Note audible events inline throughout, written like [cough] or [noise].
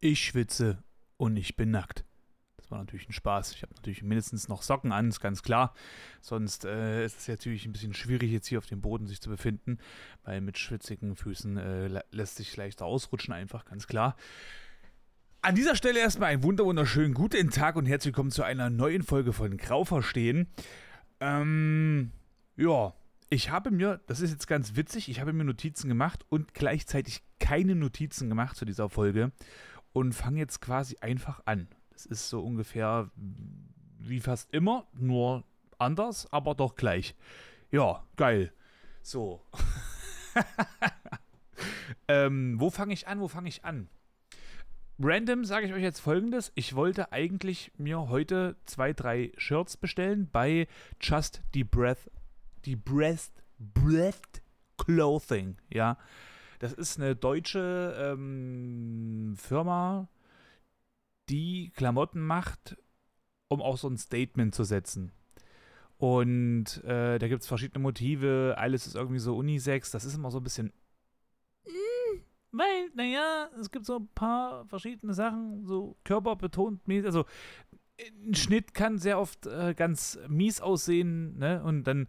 Ich schwitze und ich bin nackt. Das war natürlich ein Spaß. Ich habe natürlich mindestens noch Socken an, ist ganz klar. Sonst äh, ist es natürlich ein bisschen schwierig, jetzt hier auf dem Boden sich zu befinden, weil mit schwitzigen Füßen äh, lässt sich leichter ausrutschen, einfach ganz klar. An dieser Stelle erstmal einen wunderschönen guten Tag und herzlich willkommen zu einer neuen Folge von Grau verstehen. Ähm, ja, ich habe mir, das ist jetzt ganz witzig, ich habe mir Notizen gemacht und gleichzeitig keine Notizen gemacht zu dieser Folge und fange jetzt quasi einfach an. Das ist so ungefähr wie fast immer, nur anders, aber doch gleich. Ja, geil. So. [laughs] ähm, wo fange ich an? Wo fange ich an? Random sage ich euch jetzt folgendes. Ich wollte eigentlich mir heute zwei, drei Shirts bestellen bei Just the Breath, die Breast, Breath Clothing, ja. Das ist eine deutsche ähm, Firma, die Klamotten macht, um auch so ein Statement zu setzen. Und äh, da gibt es verschiedene Motive, alles ist irgendwie so Unisex, das ist immer so ein bisschen. Mm, weil, naja, es gibt so ein paar verschiedene Sachen, so körperbetont, also ein Schnitt kann sehr oft äh, ganz mies aussehen, ne? Und dann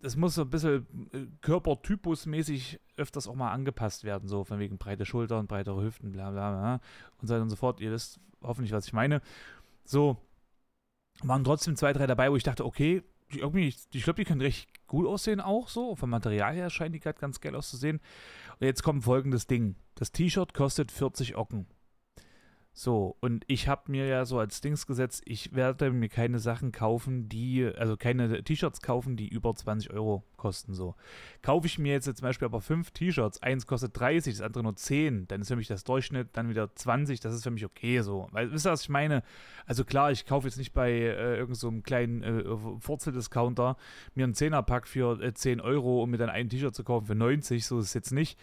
das muss so ein bisschen äh, körpertypusmäßig öfters auch mal angepasst werden, so von wegen breite Schultern, breitere Hüften, bla bla bla und so weiter und so fort. Ihr wisst hoffentlich, was ich meine. So, waren trotzdem zwei, drei dabei, wo ich dachte, okay, irgendwie, ich glaube, die können recht gut aussehen auch so. Vom Material her scheint die gerade ganz geil auszusehen. Und jetzt kommt folgendes Ding. Das T-Shirt kostet 40 Ocken. So, und ich habe mir ja so als Dings gesetzt, ich werde mir keine Sachen kaufen, die, also keine T-Shirts kaufen, die über 20 Euro kosten. So. Kaufe ich mir jetzt, zum Beispiel aber fünf T-Shirts, eins kostet 30, das andere nur 10, dann ist für mich das Durchschnitt dann wieder 20, das ist für mich okay so. Weil, wisst ihr, was ich meine? Also klar, ich kaufe jetzt nicht bei äh, irgendeinem so kleinen äh, Furzel-Discounter mir einen Zehnerpack für äh, 10 Euro, um mir dann ein T-Shirt zu kaufen für 90, so ist es jetzt nicht.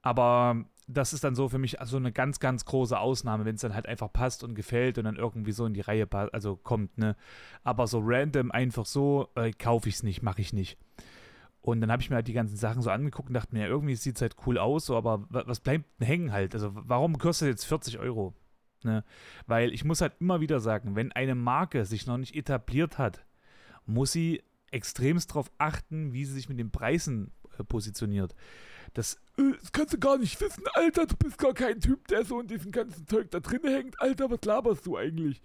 Aber das ist dann so für mich also eine ganz, ganz große Ausnahme, wenn es dann halt einfach passt und gefällt und dann irgendwie so in die Reihe also kommt, ne? Aber so random einfach so äh, kaufe ich es nicht, mache ich nicht. Und dann habe ich mir halt die ganzen Sachen so angeguckt und dachte mir, irgendwie sieht es halt cool aus, so, aber was bleibt hängen halt? Also warum kostet jetzt 40 Euro? Ne? Weil ich muss halt immer wieder sagen, wenn eine Marke sich noch nicht etabliert hat, muss sie extremst darauf achten, wie sie sich mit den Preisen äh, positioniert. Das, äh, das kannst du gar nicht wissen, Alter, du bist gar kein Typ, der so in diesem ganzen Zeug da drin hängt. Alter, was laberst du eigentlich?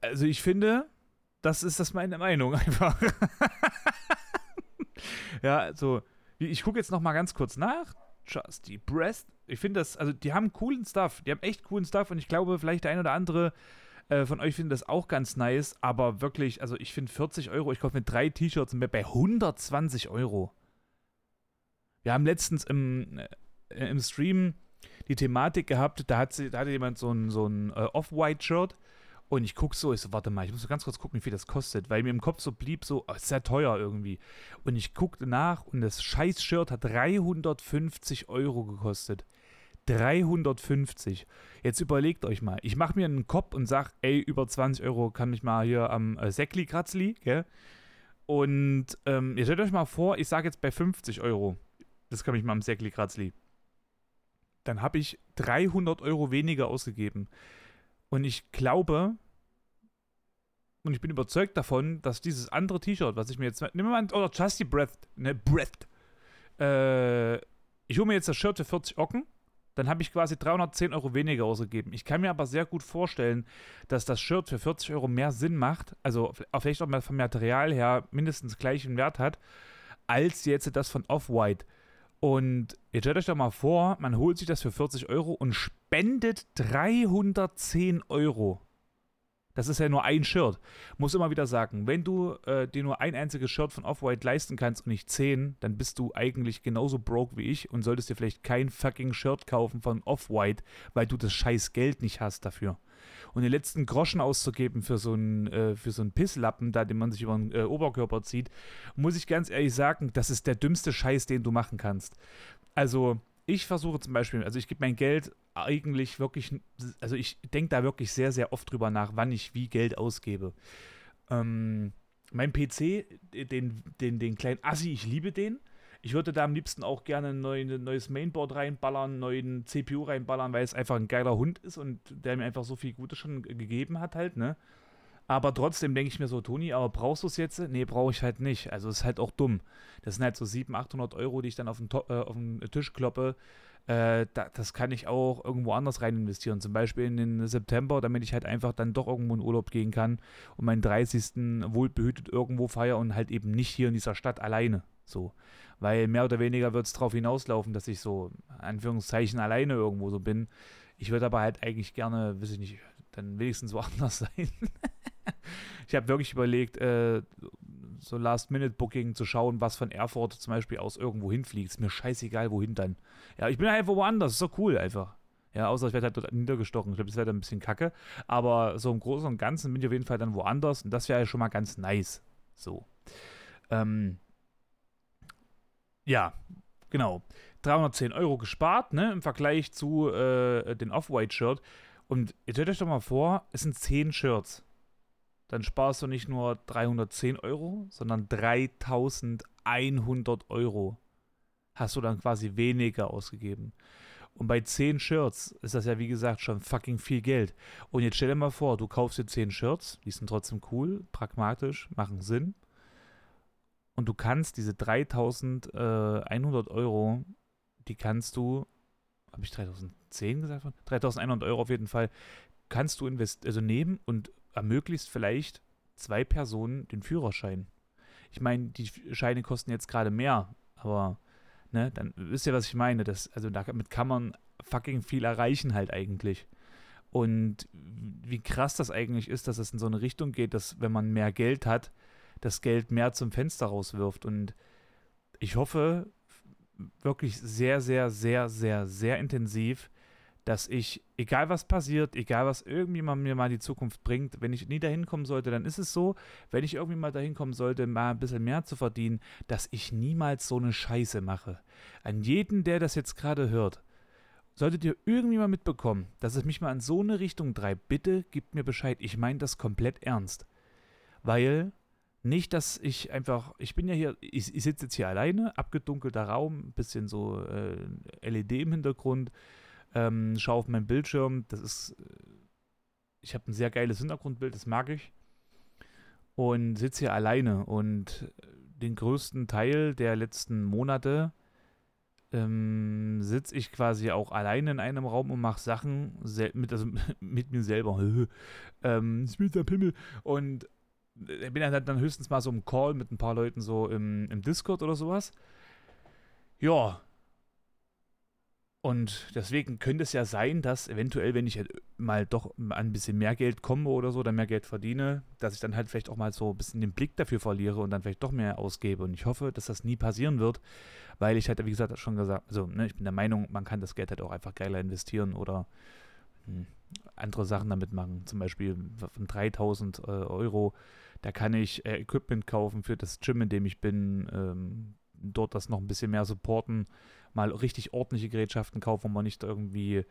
Also ich finde, das ist das meine Meinung [laughs] einfach. ja, also ich gucke jetzt noch mal ganz kurz nach. Justy Breast. Ich finde das, also die haben coolen Stuff. Die haben echt coolen Stuff und ich glaube, vielleicht der ein oder andere äh, von euch findet das auch ganz nice. Aber wirklich, also ich finde 40 Euro, ich kaufe mir drei T-Shirts und bin bei 120 Euro. Wir haben letztens im, äh, im Stream die Thematik gehabt, da, hat da hatte jemand so ein, so ein äh, Off-White-Shirt und ich gucke so, ich so, warte mal, ich muss so ganz kurz gucken, wie viel das kostet, weil mir im Kopf so blieb, so, oh, ist sehr teuer irgendwie. Und ich guckte nach und das Scheiß-Shirt hat 350 Euro gekostet. 350. Jetzt überlegt euch mal, ich mache mir einen Kopf und sag, ey, über 20 Euro kann ich mal hier am äh, Säckli-Kratzli, gell? Und ähm, ihr stellt euch mal vor, ich sage jetzt bei 50 Euro das kann ich mal am Säckli Kratzli. Dann habe ich 300 Euro weniger ausgegeben. Und ich glaube, und ich bin überzeugt davon, dass dieses andere T-Shirt, was ich mir jetzt. Nehmen wir mal, oder Justy Breath, ne, Breath. Äh, ich hole mir jetzt das Shirt für 40 Ocken. Dann habe ich quasi 310 Euro weniger ausgegeben. Ich kann mir aber sehr gut vorstellen, dass das Shirt für 40 Euro mehr Sinn macht, also vielleicht auch vom Material her mindestens gleichen Wert hat, als jetzt das von Off-White. Und jetzt stellt euch doch mal vor, man holt sich das für 40 Euro und spendet 310 Euro. Das ist ja nur ein Shirt. Muss immer wieder sagen, wenn du äh, dir nur ein einziges Shirt von Off-White leisten kannst und nicht zehn, dann bist du eigentlich genauso broke wie ich und solltest dir vielleicht kein fucking Shirt kaufen von Off-White, weil du das scheiß Geld nicht hast dafür. Und den letzten Groschen auszugeben für so einen, äh, für so einen Pisslappen, da den man sich über den äh, Oberkörper zieht, muss ich ganz ehrlich sagen, das ist der dümmste Scheiß, den du machen kannst. Also, ich versuche zum Beispiel, also ich gebe mein Geld eigentlich wirklich, also ich denke da wirklich sehr, sehr oft drüber nach, wann ich wie Geld ausgebe. Ähm, mein PC, den, den, den kleinen Assi, ich liebe den. Ich würde da am liebsten auch gerne ein neues Mainboard reinballern, einen neuen CPU reinballern, weil es einfach ein geiler Hund ist und der mir einfach so viel Gutes schon gegeben hat halt, ne? Aber trotzdem denke ich mir so, Toni, aber brauchst du es jetzt? Nee, brauche ich halt nicht. Also ist halt auch dumm. Das sind halt so 700, 800 Euro, die ich dann auf den, äh, auf den Tisch kloppe. Äh, da, das kann ich auch irgendwo anders rein investieren. Zum Beispiel in den September, damit ich halt einfach dann doch irgendwo in Urlaub gehen kann und meinen 30. wohlbehütet irgendwo feiern und halt eben nicht hier in dieser Stadt alleine. So. Weil mehr oder weniger wird es darauf hinauslaufen, dass ich so, Anführungszeichen, alleine irgendwo so bin. Ich würde aber halt eigentlich gerne, weiß ich nicht, dann wenigstens woanders [laughs] sein. ich habe wirklich überlegt, äh, so Last-Minute-Booking zu schauen, was von Erfurt zum Beispiel aus irgendwo hinfliegt. Ist mir scheißegal, wohin dann. Ja, ich bin einfach woanders. Ist doch cool einfach. Ja, außer ich werde halt dort niedergestochen. Ich glaube, das wäre dann ein bisschen kacke. Aber so im Großen und Ganzen bin ich auf jeden Fall dann woanders. Und das wäre ja schon mal ganz nice. So. Ähm, ja, genau. 310 Euro gespart, ne, im Vergleich zu äh, den Off-White-Shirt. Und ihr stellt euch doch mal vor, es sind 10 Shirts dann sparst du nicht nur 310 Euro, sondern 3100 Euro hast du dann quasi weniger ausgegeben. Und bei 10 Shirts ist das ja, wie gesagt, schon fucking viel Geld. Und jetzt stell dir mal vor, du kaufst dir 10 Shirts, die sind trotzdem cool, pragmatisch, machen Sinn. Und du kannst diese 3100 Euro, die kannst du, habe ich 3010 gesagt? 3100 Euro auf jeden Fall, kannst du invest also nehmen und ermöglicht vielleicht zwei Personen den Führerschein. Ich meine, die Scheine kosten jetzt gerade mehr, aber ne, dann wisst ihr, was ich meine. Das, also damit kann man fucking viel erreichen halt eigentlich. Und wie krass das eigentlich ist, dass es in so eine Richtung geht, dass wenn man mehr Geld hat, das Geld mehr zum Fenster rauswirft. Und ich hoffe wirklich sehr, sehr, sehr, sehr, sehr intensiv, dass ich, egal was passiert, egal was irgendwie mal mir mal die Zukunft bringt, wenn ich nie dahin kommen sollte, dann ist es so, wenn ich irgendwie mal dahin kommen sollte, mal ein bisschen mehr zu verdienen, dass ich niemals so eine Scheiße mache. An jeden, der das jetzt gerade hört, solltet ihr irgendwie mal mitbekommen, dass es mich mal in so eine Richtung treibt, bitte gebt mir Bescheid. Ich meine das komplett ernst. Weil nicht, dass ich einfach, ich bin ja hier, ich, ich sitze jetzt hier alleine, abgedunkelter Raum, bisschen so äh, LED im Hintergrund ähm, schaue auf meinen Bildschirm. Das ist, ich habe ein sehr geiles Hintergrundbild, das mag ich. Und sitze hier alleine. Und den größten Teil der letzten Monate ähm, sitze ich quasi auch alleine in einem Raum und mache Sachen mit, also [laughs] mit mir selber. [laughs] ähm, ich bin der Pimmel. Und äh, bin halt dann höchstens mal so im Call mit ein paar Leuten so im, im Discord oder sowas. Ja, und deswegen könnte es ja sein, dass eventuell, wenn ich halt mal doch an ein bisschen mehr Geld komme oder so, dann mehr Geld verdiene, dass ich dann halt vielleicht auch mal so ein bisschen den Blick dafür verliere und dann vielleicht doch mehr ausgebe. Und ich hoffe, dass das nie passieren wird, weil ich halt, wie gesagt, schon gesagt, also ne, ich bin der Meinung, man kann das Geld halt auch einfach geiler investieren oder hm, andere Sachen damit machen. Zum Beispiel von 3000 äh, Euro, da kann ich äh, Equipment kaufen für das Gym, in dem ich bin, ähm, dort das noch ein bisschen mehr supporten mal richtig ordentliche Gerätschaften kaufen, wo man nicht irgendwie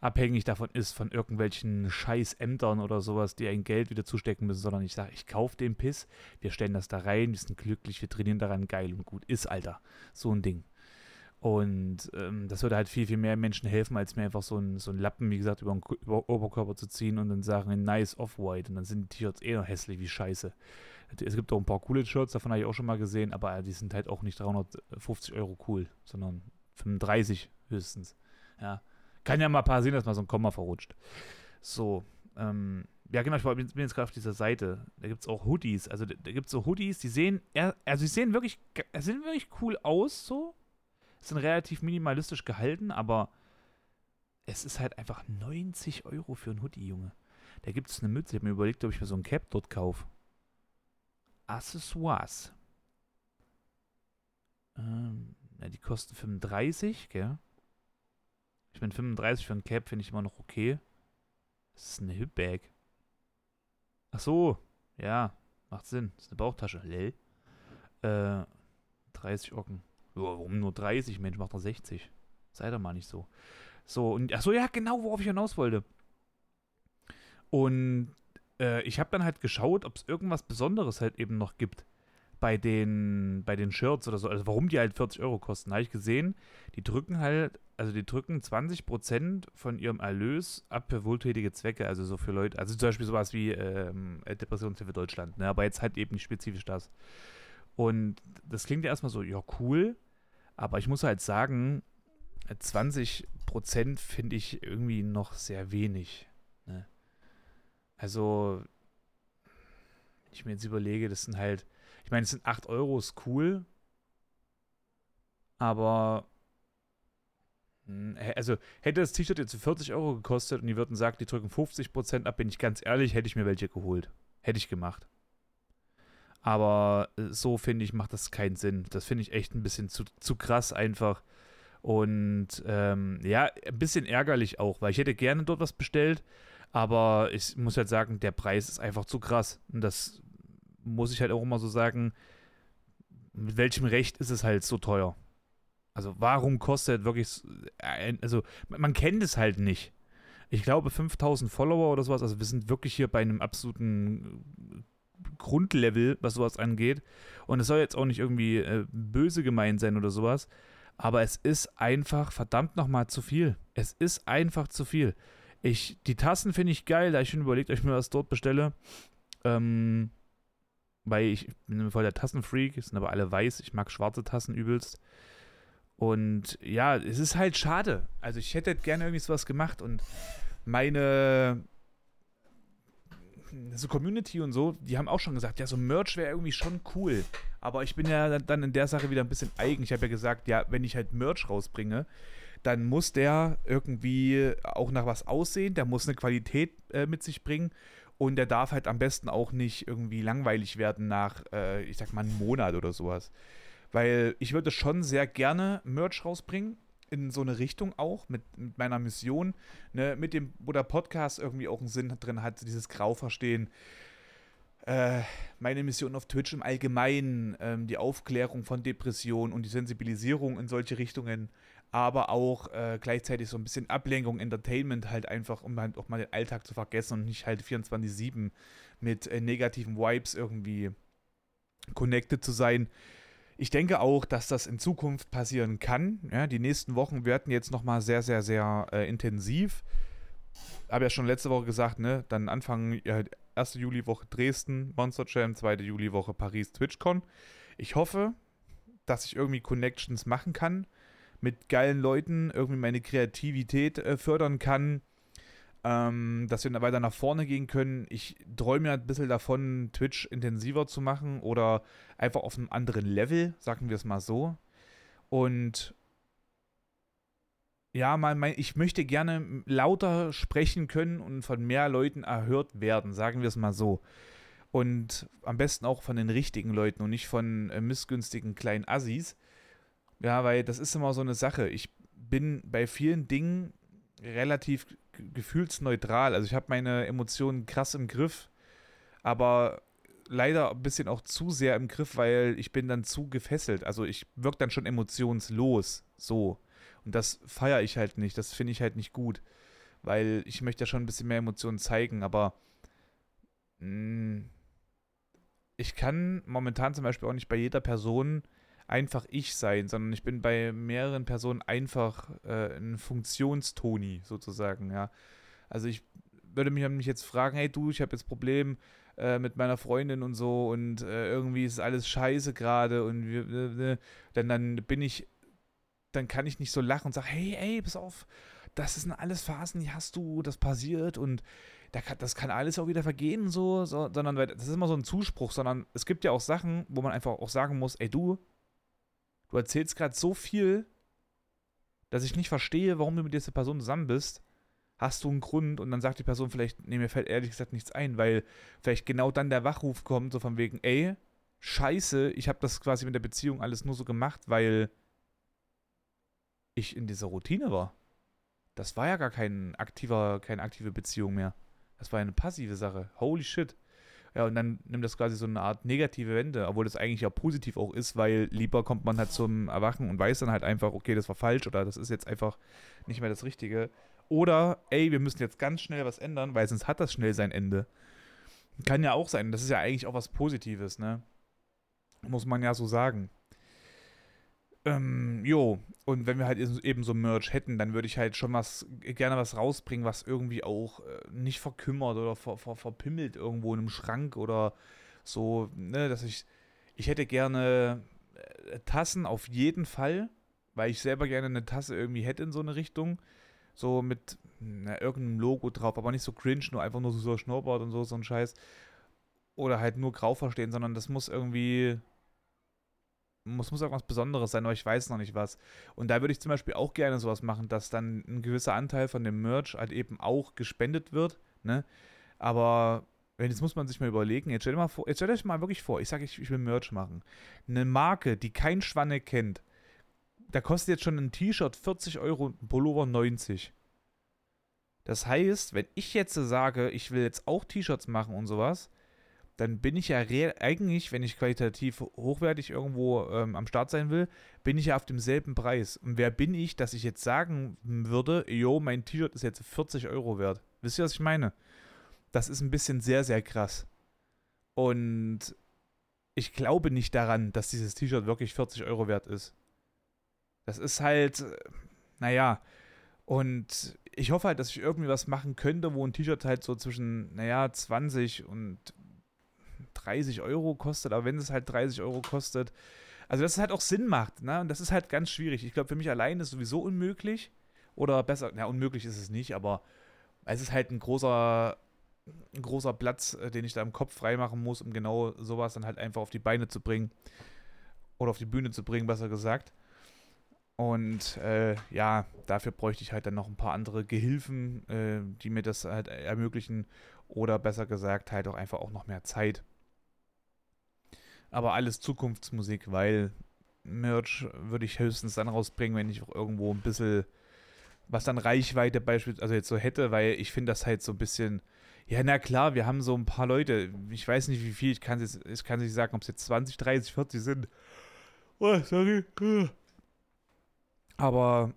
abhängig davon ist, von irgendwelchen Scheißämtern oder sowas, die ein Geld wieder zustecken müssen, sondern ich sage, ich kaufe den Piss, wir stellen das da rein, wir sind glücklich, wir trainieren daran, geil und gut ist, Alter. So ein Ding. Und ähm, das würde halt viel, viel mehr Menschen helfen, als mir einfach so ein, so ein Lappen, wie gesagt, über den über Oberkörper zu ziehen und dann sagen, nice off-white. Und dann sind die T-Shirts eh noch hässlich wie Scheiße. Es gibt auch ein paar coole Shirts, davon habe ich auch schon mal gesehen, aber die sind halt auch nicht 350 Euro cool, sondern 35 höchstens. Ja. Kann ja mal passieren, dass mal so ein Komma verrutscht. So, ähm, ja genau, ich bin jetzt gerade auf dieser Seite. Da gibt es auch Hoodies. Also da, da gibt es so Hoodies, die sehen, also die sehen wirklich, sehen wirklich cool aus, so. Sind relativ minimalistisch gehalten, aber es ist halt einfach 90 Euro für ein Hoodie, Junge. Da gibt es eine Mütze. Ich habe mir überlegt, ob ich mir so ein Cap dort kaufe. Accessoires. Ähm, ja, die kosten 35, gell? Ich meine, 35 für ein Cap finde ich immer noch okay. Das ist eine Hipbag. Ach so, ja, macht Sinn. Das ist eine Bauchtasche. Lell. Äh, 30 Ocken. Warum nur 30, Mensch, macht doch 60. Sei doch mal nicht so. So, und ach so, ja, genau, worauf ich hinaus wollte. Und äh, ich habe dann halt geschaut, ob es irgendwas Besonderes halt eben noch gibt bei den, bei den Shirts oder so, also warum die halt 40 Euro kosten, habe ich gesehen, die drücken halt, also die drücken 20% von ihrem Erlös ab für wohltätige Zwecke, also so für Leute, also zum Beispiel sowas wie ähm, Depressionshilfe Deutschland, ne? aber jetzt halt eben nicht spezifisch das. Und das klingt ja erstmal so, ja, cool, aber ich muss halt sagen, 20% finde ich irgendwie noch sehr wenig. Ne? Also, ich mir jetzt überlege, das sind halt, ich meine, es sind 8 Euro, ist cool, aber hm, also hätte das T-Shirt jetzt 40 Euro gekostet und die würden sagen, die drücken 50% ab, bin ich ganz ehrlich, hätte ich mir welche geholt. Hätte ich gemacht. Aber äh, so finde ich, macht das keinen Sinn. Das finde ich echt ein bisschen zu, zu krass einfach. Und ähm, ja, ein bisschen ärgerlich auch, weil ich hätte gerne dort was bestellt, aber ich muss halt sagen, der Preis ist einfach zu krass. Und das muss ich halt auch immer so sagen, mit welchem Recht ist es halt so teuer? Also warum kostet wirklich, also man kennt es halt nicht. Ich glaube 5000 Follower oder sowas, also wir sind wirklich hier bei einem absoluten Grundlevel, was sowas angeht. Und es soll jetzt auch nicht irgendwie äh, böse gemeint sein oder sowas, aber es ist einfach verdammt nochmal zu viel. Es ist einfach zu viel. Ich, die Tassen finde ich geil, da ich schon überlegt, ob ich mir was dort bestelle. Ähm, weil ich bin voll der Tassenfreak, sind aber alle weiß. Ich mag schwarze Tassen übelst. Und ja, es ist halt schade. Also ich hätte gerne irgendwie sowas gemacht und meine so Community und so, die haben auch schon gesagt, ja, so Merch wäre irgendwie schon cool. Aber ich bin ja dann in der Sache wieder ein bisschen eigen. Ich habe ja gesagt, ja, wenn ich halt Merch rausbringe, dann muss der irgendwie auch nach was aussehen, der muss eine Qualität äh, mit sich bringen und der darf halt am besten auch nicht irgendwie langweilig werden nach, äh, ich sag mal, einem Monat oder sowas. Weil ich würde schon sehr gerne Merch rausbringen, in so eine Richtung auch, mit, mit meiner Mission, ne, mit dem, wo der Podcast irgendwie auch einen Sinn drin hat, dieses Grauverstehen. Äh, meine Mission auf Twitch im Allgemeinen, ähm, die Aufklärung von Depressionen und die Sensibilisierung in solche Richtungen aber auch äh, gleichzeitig so ein bisschen Ablenkung, Entertainment halt einfach, um halt auch mal den Alltag zu vergessen und nicht halt 24-7 mit äh, negativen Vibes irgendwie connected zu sein. Ich denke auch, dass das in Zukunft passieren kann. Ja, die nächsten Wochen werden jetzt nochmal sehr, sehr, sehr äh, intensiv. Habe ja schon letzte Woche gesagt, ne? Dann Anfang, ja, erste Juliwoche Dresden, Monster Jam, zweite Juliwoche Paris, TwitchCon. Ich hoffe, dass ich irgendwie Connections machen kann mit geilen Leuten irgendwie meine Kreativität äh, fördern kann, ähm, dass wir weiter nach vorne gehen können. Ich träume ja ein bisschen davon, Twitch intensiver zu machen oder einfach auf einem anderen Level, sagen wir es mal so. Und ja, mal mein, ich möchte gerne lauter sprechen können und von mehr Leuten erhört werden, sagen wir es mal so. Und am besten auch von den richtigen Leuten und nicht von äh, missgünstigen kleinen Assis. Ja, weil das ist immer so eine Sache. Ich bin bei vielen Dingen relativ gefühlsneutral. Also ich habe meine Emotionen krass im Griff, aber leider ein bisschen auch zu sehr im Griff, weil ich bin dann zu gefesselt. Also ich wirke dann schon emotionslos. So. Und das feiere ich halt nicht. Das finde ich halt nicht gut. Weil ich möchte ja schon ein bisschen mehr Emotionen zeigen, aber mh, mm, ich kann momentan zum Beispiel auch nicht bei jeder Person einfach ich sein, sondern ich bin bei mehreren Personen einfach äh, ein Funktionstoni sozusagen, ja. Also ich würde mich, mich jetzt fragen, hey du, ich habe jetzt Problem äh, mit meiner Freundin und so und äh, irgendwie ist alles scheiße gerade und wir, äh, dann, dann bin ich, dann kann ich nicht so lachen und sagen, hey, ey, pass auf, das sind alles Phasen, die hast du, das passiert und das kann alles auch wieder vergehen, so, so, sondern das ist immer so ein Zuspruch, sondern es gibt ja auch Sachen, wo man einfach auch sagen muss, ey du, du erzählst gerade so viel, dass ich nicht verstehe, warum du mit dieser Person zusammen bist. Hast du einen Grund? Und dann sagt die Person vielleicht, nee, mir fällt ehrlich gesagt nichts ein, weil vielleicht genau dann der Wachruf kommt, so von wegen, ey, scheiße, ich habe das quasi mit der Beziehung alles nur so gemacht, weil ich in dieser Routine war. Das war ja gar kein aktiver, keine aktive Beziehung mehr. Das war eine passive Sache. Holy shit. Ja, und dann nimmt das quasi so eine Art negative Wende, obwohl das eigentlich ja positiv auch ist, weil lieber kommt man halt zum Erwachen und weiß dann halt einfach, okay, das war falsch oder das ist jetzt einfach nicht mehr das Richtige. Oder, ey, wir müssen jetzt ganz schnell was ändern, weil sonst hat das schnell sein Ende. Kann ja auch sein. Das ist ja eigentlich auch was Positives, ne? Muss man ja so sagen. Ähm, jo, und wenn wir halt eben so Merch hätten, dann würde ich halt schon was, gerne was rausbringen, was irgendwie auch äh, nicht verkümmert oder ver, ver, verpimmelt irgendwo in einem Schrank oder so, ne, dass ich, ich hätte gerne äh, Tassen auf jeden Fall, weil ich selber gerne eine Tasse irgendwie hätte in so eine Richtung, so mit na, irgendeinem Logo drauf, aber nicht so cringe, nur einfach nur so Schnurrbart und so, so ein Scheiß. Oder halt nur grau verstehen, sondern das muss irgendwie muss, muss irgendwas Besonderes sein, aber ich weiß noch nicht was. Und da würde ich zum Beispiel auch gerne sowas machen, dass dann ein gewisser Anteil von dem Merch halt eben auch gespendet wird, ne? Aber jetzt muss man sich mal überlegen, jetzt stellt, mal vor, jetzt stellt euch mal wirklich vor, ich sage, ich, ich will Merch machen. Eine Marke, die kein Schwanne kennt, da kostet jetzt schon ein T-Shirt 40 Euro und ein Pullover 90. Das heißt, wenn ich jetzt sage, ich will jetzt auch T-Shirts machen und sowas, dann bin ich ja eigentlich, wenn ich qualitativ hochwertig irgendwo ähm, am Start sein will, bin ich ja auf demselben Preis. Und wer bin ich, dass ich jetzt sagen würde, jo, mein T-Shirt ist jetzt 40 Euro wert? Wisst ihr, was ich meine? Das ist ein bisschen sehr, sehr krass. Und ich glaube nicht daran, dass dieses T-Shirt wirklich 40 Euro wert ist. Das ist halt, äh, naja, und ich hoffe halt, dass ich irgendwie was machen könnte, wo ein T-Shirt halt so zwischen, naja, 20 und 30 Euro kostet, aber wenn es halt 30 Euro kostet, also dass es halt auch Sinn macht, ne? Und das ist halt ganz schwierig. Ich glaube, für mich allein ist es sowieso unmöglich. Oder besser, ja, unmöglich ist es nicht, aber es ist halt ein großer, ein großer Platz, äh, den ich da im Kopf freimachen muss, um genau sowas dann halt einfach auf die Beine zu bringen. Oder auf die Bühne zu bringen, besser gesagt. Und äh, ja, dafür bräuchte ich halt dann noch ein paar andere Gehilfen, äh, die mir das halt ermöglichen. Oder besser gesagt, halt auch einfach auch noch mehr Zeit aber alles Zukunftsmusik, weil Merch würde ich höchstens dann rausbringen, wenn ich auch irgendwo ein bisschen was dann Reichweite beispielsweise, also jetzt so hätte, weil ich finde das halt so ein bisschen, ja, na klar, wir haben so ein paar Leute, ich weiß nicht wie viel, ich kann es ich kann nicht sagen, ob es jetzt 20, 30, 40 sind. Oh, sorry. Aber,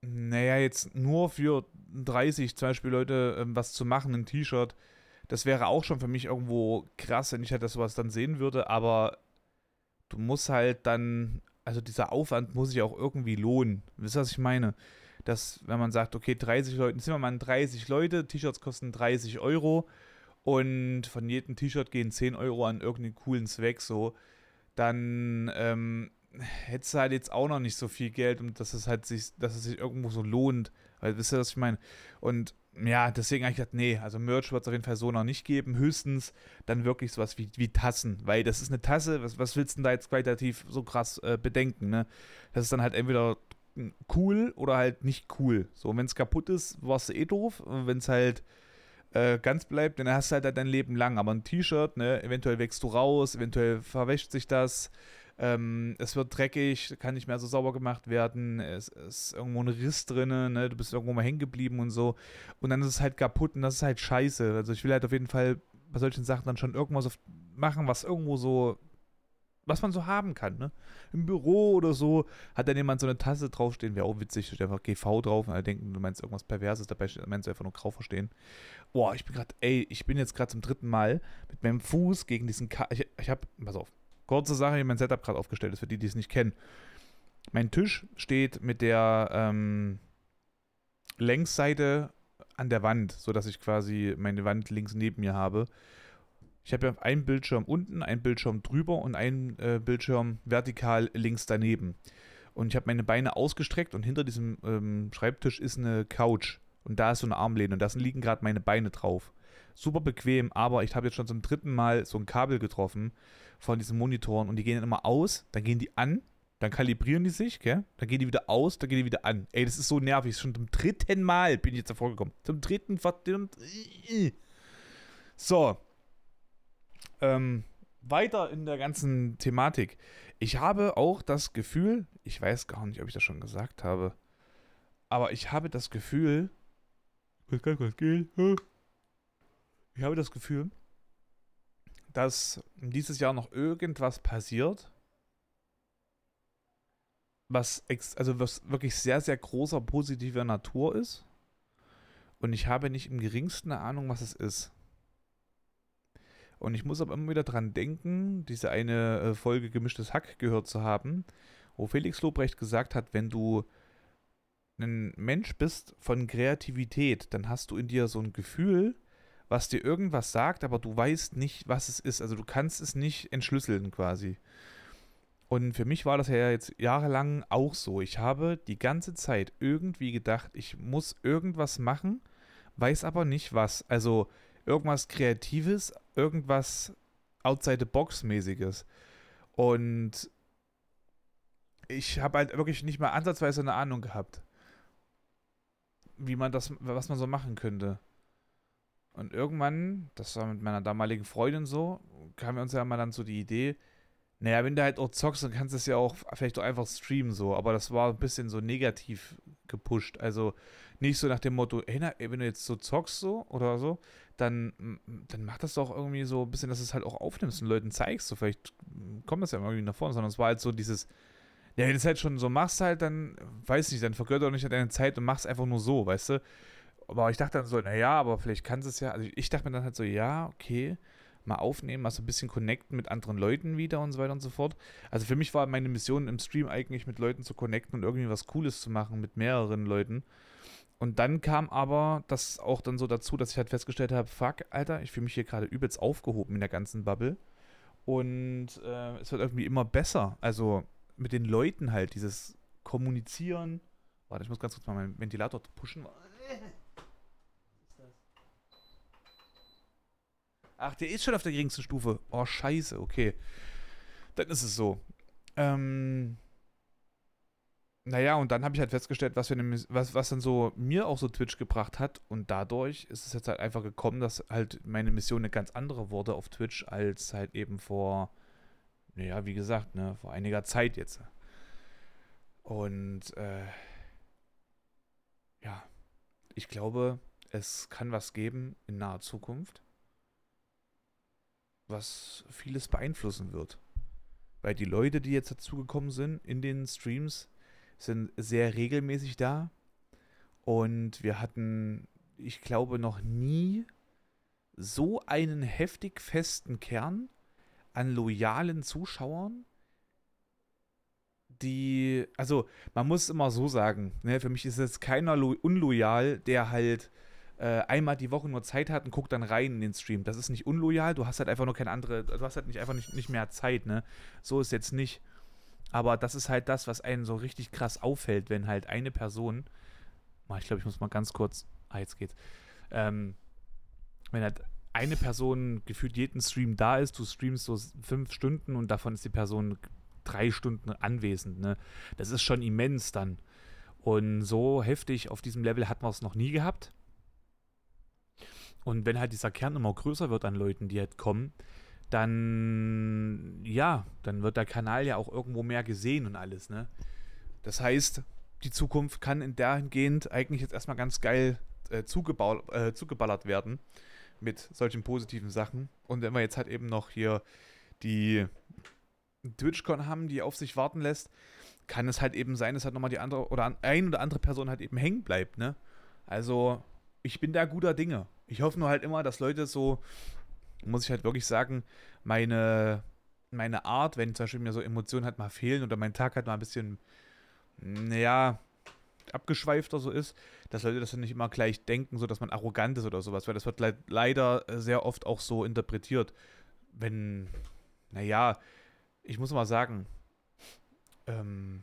naja, jetzt nur für 30 zum Beispiel Leute ähm, was zu machen, ein T-Shirt, das wäre auch schon für mich irgendwo krass, wenn ich halt das sowas dann sehen würde, aber du musst halt dann, also dieser Aufwand muss sich auch irgendwie lohnen. Wisst ihr, was ich meine? Dass, wenn man sagt, okay, 30 Leute, sind wir mal 30 Leute, T-Shirts kosten 30 Euro und von jedem T-Shirt gehen 10 Euro an irgendeinen coolen Zweck, so, dann ähm, hättest du halt jetzt auch noch nicht so viel Geld und dass es halt sich, dass es sich irgendwo so lohnt. Weil, wisst ihr, was ich meine? Und ja, deswegen habe ich gedacht, nee, also Merch wird es auf jeden Fall so noch nicht geben. Höchstens dann wirklich sowas wie, wie Tassen, weil das ist eine Tasse, was, was willst du denn da jetzt qualitativ so krass äh, bedenken, ne? Das ist dann halt entweder cool oder halt nicht cool. So, wenn es kaputt ist, war es eh doof. Wenn es halt äh, ganz bleibt, dann hast du halt, halt dein Leben lang. Aber ein T-Shirt, ne, eventuell wächst du raus, eventuell verwäscht sich das. Ähm, es wird dreckig, kann nicht mehr so sauber gemacht werden. Es, ist irgendwo ein Riss drin, ne? du bist irgendwo mal hängen geblieben und so. Und dann ist es halt kaputt und das ist halt scheiße. Also ich will halt auf jeden Fall bei solchen Sachen dann schon irgendwas machen, was irgendwo so, was man so haben kann. Ne? Im Büro oder so hat dann jemand so eine Tasse draufstehen, wäre auch witzig, steht einfach GV drauf und alle denken, du meinst irgendwas Perverses, dabei meinst du einfach nur grau verstehen. Boah, ich bin gerade, ey, ich bin jetzt gerade zum dritten Mal mit meinem Fuß gegen diesen Ka ich, ich hab, pass auf, Kurze Sache, wie mein Setup gerade aufgestellt ist, für die, die es nicht kennen. Mein Tisch steht mit der ähm, Längsseite an der Wand, sodass ich quasi meine Wand links neben mir habe. Ich habe ja einen Bildschirm unten, einen Bildschirm drüber und einen äh, Bildschirm vertikal links daneben. Und ich habe meine Beine ausgestreckt und hinter diesem ähm, Schreibtisch ist eine Couch. Und da ist so eine Armlehne und da liegen gerade meine Beine drauf. Super bequem, aber ich habe jetzt schon zum dritten Mal so ein Kabel getroffen von diesen Monitoren und die gehen dann immer aus, dann gehen die an, dann kalibrieren die sich, gell? Dann gehen die wieder aus, dann gehen die wieder an. Ey, das ist so nervig. Schon zum dritten Mal bin ich jetzt davor gekommen. Zum dritten, verdammt. So. Ähm, weiter in der ganzen Thematik. Ich habe auch das Gefühl, ich weiß gar nicht, ob ich das schon gesagt habe, aber ich habe das Gefühl, was kann was gehen? Ich habe das Gefühl, dass dieses Jahr noch irgendwas passiert, was, also was wirklich sehr, sehr großer positiver Natur ist. Und ich habe nicht im geringsten eine Ahnung, was es ist. Und ich muss aber immer wieder dran denken, diese eine äh, Folge Gemischtes Hack gehört zu haben, wo Felix Lobrecht gesagt hat, wenn du ein Mensch bist von Kreativität, dann hast du in dir so ein Gefühl, was dir irgendwas sagt, aber du weißt nicht, was es ist. Also du kannst es nicht entschlüsseln quasi. Und für mich war das ja jetzt jahrelang auch so. Ich habe die ganze Zeit irgendwie gedacht, ich muss irgendwas machen, weiß aber nicht was. Also irgendwas Kreatives, irgendwas outside the box mäßiges. Und ich habe halt wirklich nicht mal ansatzweise eine Ahnung gehabt, wie man das, was man so machen könnte. Und irgendwann, das war mit meiner damaligen Freundin so, kam uns ja mal dann so die Idee, naja, wenn du halt auch zockst, dann kannst du es ja auch vielleicht auch einfach streamen so. Aber das war ein bisschen so negativ gepusht. Also nicht so nach dem Motto, hey, na, wenn du jetzt so zockst so oder so, dann, dann mach das doch irgendwie so ein bisschen, dass du es halt auch aufnimmst und Leuten zeigst. So vielleicht kommt das ja irgendwie nach vorne, sondern es war halt so dieses, ja, wenn du es halt schon so machst halt, dann, weiß nicht, dann vergört doch nicht deine Zeit und machst einfach nur so, weißt du. Aber ich dachte dann so, naja, aber vielleicht kannst du es ja, also ich dachte mir dann halt so, ja, okay, mal aufnehmen, mal so ein bisschen connecten mit anderen Leuten wieder und so weiter und so fort. Also für mich war meine Mission im Stream eigentlich mit Leuten zu connecten und irgendwie was Cooles zu machen mit mehreren Leuten. Und dann kam aber das auch dann so dazu, dass ich halt festgestellt habe, fuck, Alter, ich fühle mich hier gerade übelst aufgehoben in der ganzen Bubble. Und äh, es wird irgendwie immer besser. Also mit den Leuten halt, dieses Kommunizieren. Warte, ich muss ganz kurz mal meinen Ventilator pushen. Ach, der ist schon auf der geringsten Stufe. Oh, scheiße, okay. Dann ist es so. Ähm, naja, und dann habe ich halt festgestellt, was, für eine, was, was dann so mir auch so Twitch gebracht hat. Und dadurch ist es jetzt halt einfach gekommen, dass halt meine Mission eine ganz andere wurde auf Twitch als halt eben vor, naja, wie gesagt, ne, vor einiger Zeit jetzt. Und äh, ja, ich glaube, es kann was geben in naher Zukunft was vieles beeinflussen wird. Weil die Leute, die jetzt dazugekommen sind in den Streams, sind sehr regelmäßig da. Und wir hatten, ich glaube, noch nie so einen heftig festen Kern an loyalen Zuschauern, die, also man muss immer so sagen, ne, für mich ist jetzt keiner unloyal, der halt einmal die Woche nur Zeit hat und guckt dann rein in den Stream. Das ist nicht unloyal, du hast halt einfach nur keine andere, du hast halt nicht einfach nicht, nicht mehr Zeit, ne? So ist jetzt nicht. Aber das ist halt das, was einen so richtig krass auffällt, wenn halt eine Person, ich glaube, ich muss mal ganz kurz, ah, jetzt geht's, ähm, wenn halt eine Person gefühlt jeden Stream da ist, du streamst so fünf Stunden und davon ist die Person drei Stunden anwesend, ne? Das ist schon immens dann. Und so heftig auf diesem Level hat man es noch nie gehabt. Und wenn halt dieser Kern immer größer wird an Leuten, die halt kommen, dann, ja, dann wird der Kanal ja auch irgendwo mehr gesehen und alles, ne? Das heißt, die Zukunft kann in dahingehend eigentlich jetzt erstmal ganz geil äh, zugeball äh, zugeballert werden mit solchen positiven Sachen. Und wenn wir jetzt halt eben noch hier die TwitchCon haben, die auf sich warten lässt, kann es halt eben sein, dass halt nochmal die andere oder ein oder andere Person halt eben hängen bleibt, ne? Also, ich bin da guter Dinge. Ich hoffe nur halt immer, dass Leute so, muss ich halt wirklich sagen, meine, meine Art, wenn zum Beispiel mir so Emotionen halt mal fehlen oder mein Tag halt mal ein bisschen, naja, abgeschweifter so ist, dass Leute das dann nicht immer gleich denken, so dass man arrogant ist oder sowas, weil das wird le leider sehr oft auch so interpretiert. Wenn, naja, ich muss mal sagen, ähm,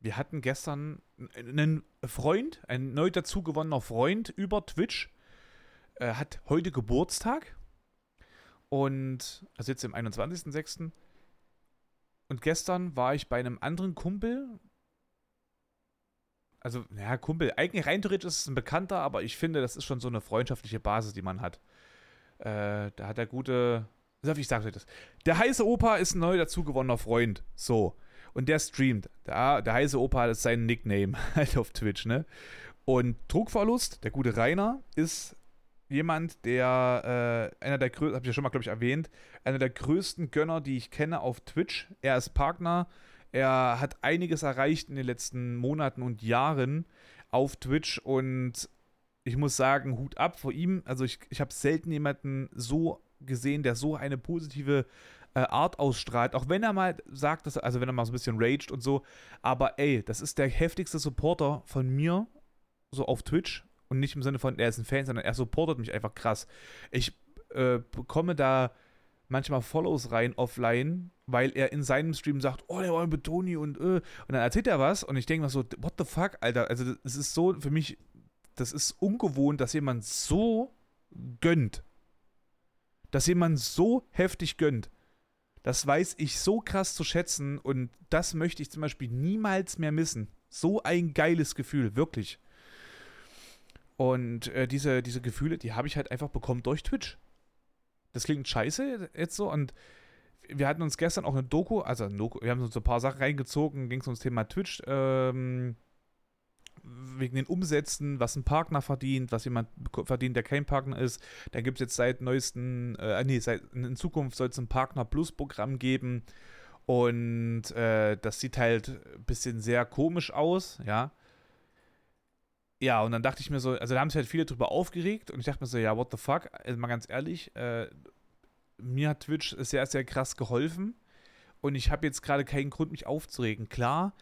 wir hatten gestern einen Freund, ein neu dazugewonnener Freund über Twitch, äh, hat heute Geburtstag. Und, also jetzt im 21.06. Und gestern war ich bei einem anderen Kumpel. Also, ja, Kumpel, eigentlich rein theoretisch ist es ein Bekannter, aber ich finde, das ist schon so eine freundschaftliche Basis, die man hat. Äh, da hat der gute. Ich sage euch das. Der heiße Opa ist ein neu dazugewonnener Freund. So. Und der streamt. Der, der heiße Opa ist sein Nickname [laughs] halt auf Twitch, ne? Und Druckverlust, der gute Rainer, ist jemand, der äh, einer der größten, habe ich ja schon mal, glaube ich, erwähnt, einer der größten Gönner, die ich kenne auf Twitch. Er ist Partner. Er hat einiges erreicht in den letzten Monaten und Jahren auf Twitch und ich muss sagen, Hut ab vor ihm. Also ich, ich habe selten jemanden so gesehen, der so eine positive äh, Art ausstrahlt. Auch wenn er mal sagt, dass, also wenn er mal so ein bisschen raged und so. Aber ey, das ist der heftigste Supporter von mir, so auf Twitch. Und nicht im Sinne von, er ist ein Fan, sondern er supportet mich einfach krass. Ich äh, bekomme da manchmal Follows rein offline, weil er in seinem Stream sagt, oh, der war ein Betoni und äh. Und dann erzählt er was und ich denke mir so, what the fuck, Alter. Also, es ist so für mich, das ist ungewohnt, dass jemand so gönnt. Dass jemand so heftig gönnt. Das weiß ich so krass zu schätzen und das möchte ich zum Beispiel niemals mehr missen. So ein geiles Gefühl, wirklich. Und äh, diese, diese Gefühle, die habe ich halt einfach bekommen durch Twitch. Das klingt scheiße jetzt so und wir hatten uns gestern auch eine Doku, also wir haben uns ein paar Sachen reingezogen, ging es ums Thema Twitch, ähm, wegen den Umsätzen, was ein Partner verdient, was jemand verdient, der kein Partner ist. Da gibt es jetzt seit neuesten, äh, nee, seit, in Zukunft soll es ein Partner Plus Programm geben. Und äh, das sieht halt ein bisschen sehr komisch aus, ja. Ja, und dann dachte ich mir so, also da haben sich halt viele drüber aufgeregt und ich dachte mir so, ja, what the fuck, also mal ganz ehrlich, äh, mir hat Twitch sehr, sehr krass geholfen und ich habe jetzt gerade keinen Grund, mich aufzuregen. Klar,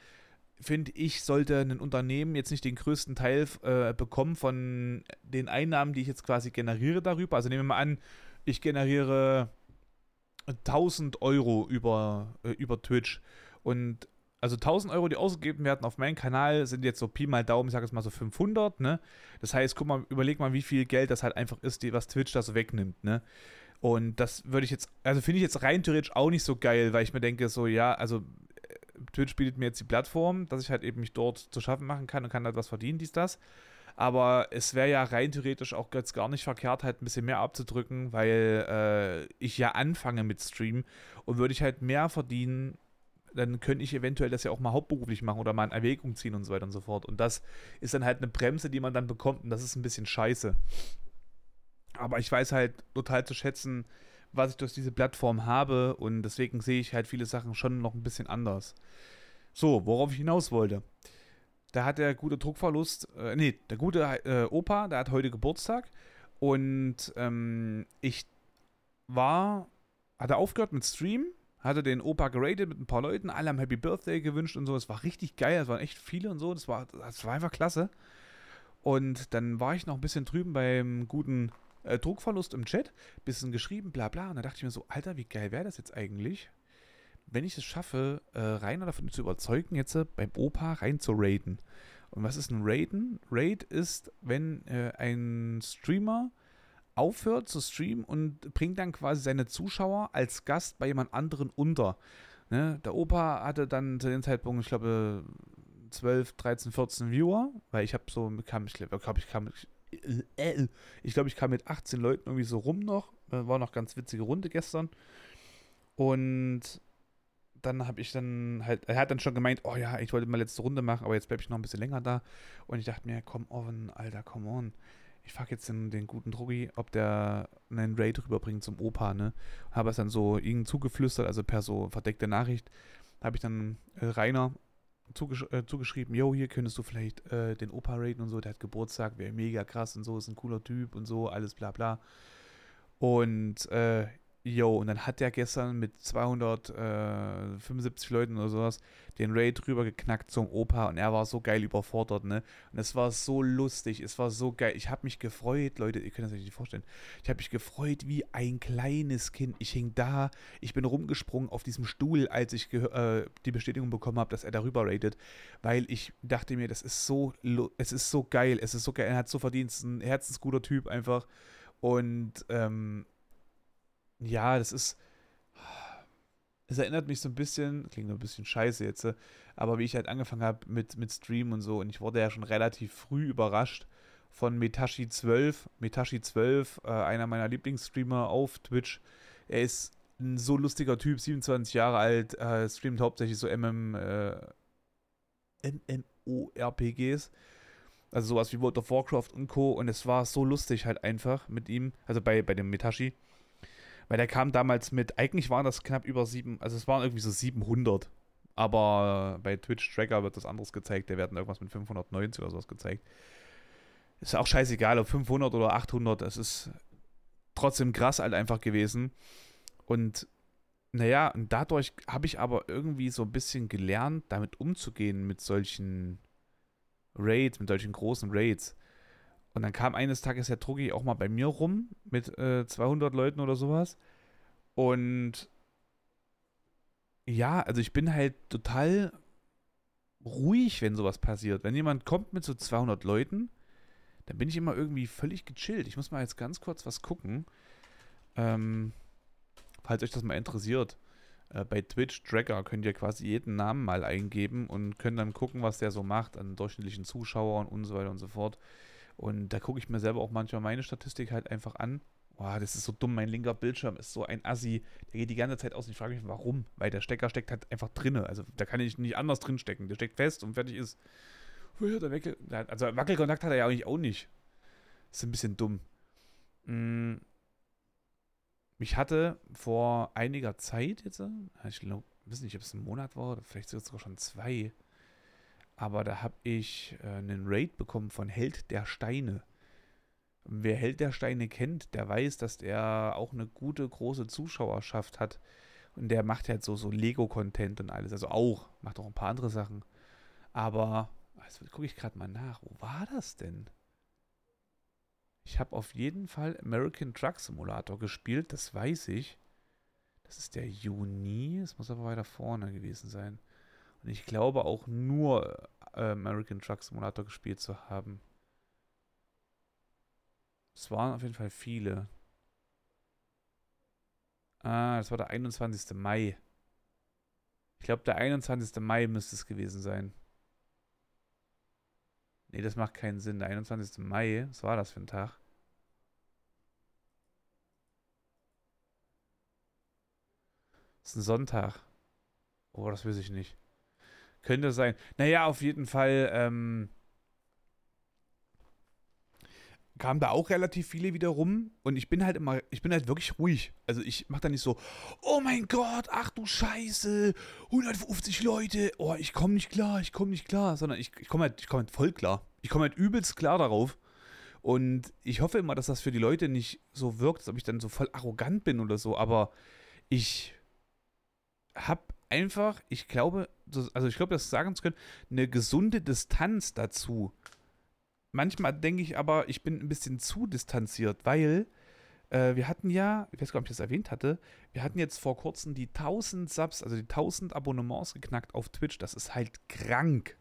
finde ich, sollte ein Unternehmen jetzt nicht den größten Teil äh, bekommen von den Einnahmen, die ich jetzt quasi generiere darüber. Also nehmen wir mal an, ich generiere 1000 Euro über, äh, über Twitch und also 1000 Euro, die ausgegeben werden auf meinen Kanal, sind jetzt so Pi mal Daumen, ich sage jetzt mal so 500, ne? Das heißt, guck mal, überleg mal, wie viel Geld das halt einfach ist, die, was Twitch da so wegnimmt, ne? Und das würde ich jetzt, also finde ich jetzt rein theoretisch auch nicht so geil, weil ich mir denke, so, ja, also Twitch bietet mir jetzt die Plattform, dass ich halt eben mich dort zu schaffen machen kann und kann halt was verdienen, dies, das. Aber es wäre ja rein theoretisch auch jetzt gar nicht verkehrt, halt ein bisschen mehr abzudrücken, weil äh, ich ja anfange mit Stream und würde ich halt mehr verdienen, dann könnte ich eventuell das ja auch mal hauptberuflich machen oder mal in Erwägung ziehen und so weiter und so fort. Und das ist dann halt eine Bremse, die man dann bekommt und das ist ein bisschen scheiße. Aber ich weiß halt total zu schätzen, was ich durch diese Plattform habe und deswegen sehe ich halt viele Sachen schon noch ein bisschen anders. So, worauf ich hinaus wollte. Da hat der gute Druckverlust, äh, nee, der gute äh, Opa, der hat heute Geburtstag und ähm, ich war, hatte aufgehört mit Stream, hatte den Opa geratet mit ein paar Leuten, alle haben Happy Birthday gewünscht und so. Es war richtig geil, es waren echt viele und so, das war, das war einfach klasse. Und dann war ich noch ein bisschen drüben beim guten äh, Druckverlust im Chat, bisschen geschrieben, bla bla. Und da dachte ich mir so, Alter, wie geil wäre das jetzt eigentlich, wenn ich es schaffe, äh, Rainer davon zu überzeugen, jetzt äh, beim Opa rein zu raiden. Und was ist ein Raiden? Raid ist, wenn äh, ein Streamer aufhört zu streamen und bringt dann quasi seine Zuschauer als Gast bei jemand anderen unter. Ne? Der Opa hatte dann zu dem Zeitpunkt, ich glaube, 12, 13, 14 Viewer, weil ich habe so, kam, ich glaube, ich kam, äh, ich glaube, ich kam mit 18 Leuten irgendwie so rum noch. Äh, war noch ganz witzige Runde gestern. Und dann habe ich dann halt, er hat dann schon gemeint, oh ja, ich wollte mal letzte Runde machen, aber jetzt bleibe ich noch ein bisschen länger da. Und ich dachte mir, komm on, Alter, come on. Ich frage jetzt den, den guten Drugi, ob der einen Raid rüberbringt zum Opa, ne? Habe es dann so ihm zugeflüstert, also per so verdeckte Nachricht, habe ich dann äh, Rainer zugesch äh, zugeschrieben, yo, hier könntest du vielleicht äh, den Opa raten und so, der hat Geburtstag, wäre mega krass und so, ist ein cooler Typ und so, alles bla bla. Und äh, yo, und dann hat der gestern mit 275 Leuten oder sowas den Raid rüber geknackt zum Opa und er war so geil überfordert, ne? Und es war so lustig, es war so geil. Ich habe mich gefreut, Leute, ihr könnt das euch nicht vorstellen. Ich habe mich gefreut wie ein kleines Kind. Ich hing da, ich bin rumgesprungen auf diesem Stuhl, als ich äh, die Bestätigung bekommen habe, dass er darüber raidet, weil ich dachte mir, das ist so, es ist so geil, es ist so geil, er hat so verdient, ein herzensguter Typ einfach. Und ähm, ja, das ist es erinnert mich so ein bisschen, klingt ein bisschen scheiße jetzt, aber wie ich halt angefangen habe mit, mit Stream und so und ich wurde ja schon relativ früh überrascht von Metashi 12. Metashi 12, äh, einer meiner Lieblingsstreamer auf Twitch. Er ist ein so lustiger Typ, 27 Jahre alt, äh, streamt hauptsächlich so MM, äh, MMORPGs. Also sowas wie World of Warcraft und Co. Und es war so lustig halt einfach mit ihm, also bei, bei dem Metashi. Weil der kam damals mit, eigentlich waren das knapp über sieben, also es waren irgendwie so 700. Aber bei Twitch Tracker wird das anderes gezeigt. Der werden irgendwas mit 590 oder sowas gezeigt. Ist auch scheißegal, ob 500 oder 800. Es ist trotzdem krass halt einfach gewesen. Und naja, und dadurch habe ich aber irgendwie so ein bisschen gelernt, damit umzugehen mit solchen Raids, mit solchen großen Raids. Und dann kam eines Tages der Truggi auch mal bei mir rum mit äh, 200 Leuten oder sowas. Und ja, also ich bin halt total ruhig, wenn sowas passiert. Wenn jemand kommt mit so 200 Leuten, dann bin ich immer irgendwie völlig gechillt. Ich muss mal jetzt ganz kurz was gucken. Ähm, falls euch das mal interessiert. Äh, bei Twitch Dragger könnt ihr quasi jeden Namen mal eingeben und könnt dann gucken, was der so macht an durchschnittlichen Zuschauern und so weiter und so fort. Und da gucke ich mir selber auch manchmal meine Statistik halt einfach an. Boah, das ist so dumm, mein linker Bildschirm ist so ein Assi. Der geht die ganze Zeit aus und ich frage mich, warum? Weil der Stecker steckt halt einfach drinne. Also da kann ich nicht anders drin stecken. Der steckt fest und fertig ist. Wackel, also Wackelkontakt hat er ja eigentlich auch nicht. Ist ein bisschen dumm. Hm. Mich hatte vor einiger Zeit jetzt, ich glaube, weiß nicht, ob es ein Monat war oder vielleicht sogar schon zwei, aber da habe ich äh, einen Raid bekommen von Held der Steine. Wer Held der Steine kennt, der weiß, dass der auch eine gute, große Zuschauerschaft hat. Und der macht halt so, so Lego-Content und alles. Also auch, macht auch ein paar andere Sachen. Aber, jetzt gucke ich gerade mal nach. Wo war das denn? Ich habe auf jeden Fall American Truck Simulator gespielt, das weiß ich. Das ist der Juni, es muss aber weiter vorne gewesen sein. Und ich glaube auch nur äh, American Truck Simulator gespielt zu haben. Es waren auf jeden Fall viele. Ah, das war der 21. Mai. Ich glaube, der 21. Mai müsste es gewesen sein. Nee, das macht keinen Sinn. Der 21. Mai, was war das für ein Tag? Das ist ein Sonntag. Oh, das weiß ich nicht. Könnte sein. Naja, auf jeden Fall ähm, kamen da auch relativ viele wieder rum und ich bin halt immer, ich bin halt wirklich ruhig. Also ich mache da nicht so, oh mein Gott, ach du Scheiße, 150 Leute, oh, ich komme nicht klar, ich komme nicht klar, sondern ich, ich komme halt, komm halt voll klar. Ich komme halt übelst klar darauf. Und ich hoffe immer, dass das für die Leute nicht so wirkt, als ob ich dann so voll arrogant bin oder so, aber ich habe einfach, ich glaube, also ich glaube, das sagen zu können, eine gesunde Distanz dazu. Manchmal denke ich aber, ich bin ein bisschen zu distanziert, weil äh, wir hatten ja, ich weiß gar nicht, ob ich das erwähnt hatte, wir hatten jetzt vor kurzem die 1000 Subs, also die 1000 Abonnements geknackt auf Twitch. Das ist halt krank.